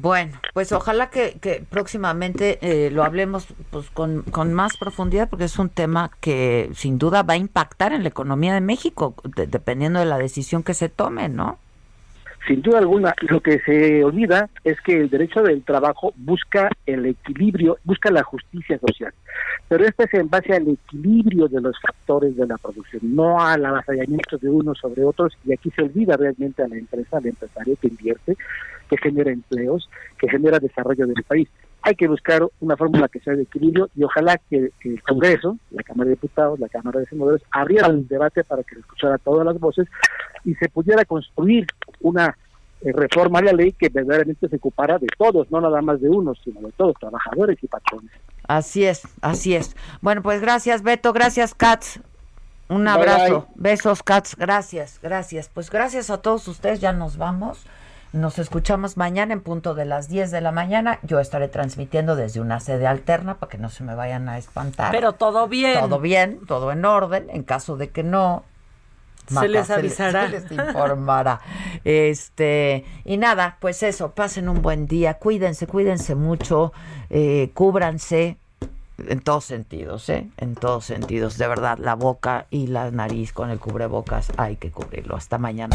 Bueno, pues ojalá que, que próximamente eh, lo hablemos pues, con, con, más profundidad porque es un tema que sin duda va a impactar en la economía de México dependiendo de la decisión que se tome, ¿no? Sin duda alguna, lo que se olvida es que el derecho del trabajo busca el equilibrio, busca la justicia social, pero esto es en base al equilibrio de los factores de la producción, no al avasallamiento de unos sobre otros, y aquí se olvida realmente a la empresa, al empresario que invierte, que genera empleos, que genera desarrollo del país. Hay que buscar una fórmula que sea de equilibrio y ojalá que, el Congreso, la Cámara de Diputados, la Cámara de Senadores abrieran el debate para que se escuchara todas las voces y se pudiera construir una eh, reforma a la ley que verdaderamente se ocupara de todos, no nada más de unos, sino de todos, trabajadores y patrones. Así es, así es. Bueno, pues gracias Beto, gracias Katz. Un abrazo. Besos Katz, gracias, gracias. Pues gracias a todos ustedes, ya nos vamos. Nos escuchamos mañana en punto de las 10 de la mañana. Yo estaré transmitiendo desde una sede alterna para que no se me vayan a espantar. Pero todo bien. Todo bien, todo en orden. En caso de que no, se les avisará. Se les, informará. Este, y nada, pues eso, pasen un buen día, cuídense, cuídense mucho, eh, cúbranse en todos sentidos, ¿eh? En todos sentidos, de verdad, la boca y la nariz con el cubrebocas hay que cubrirlo. Hasta mañana.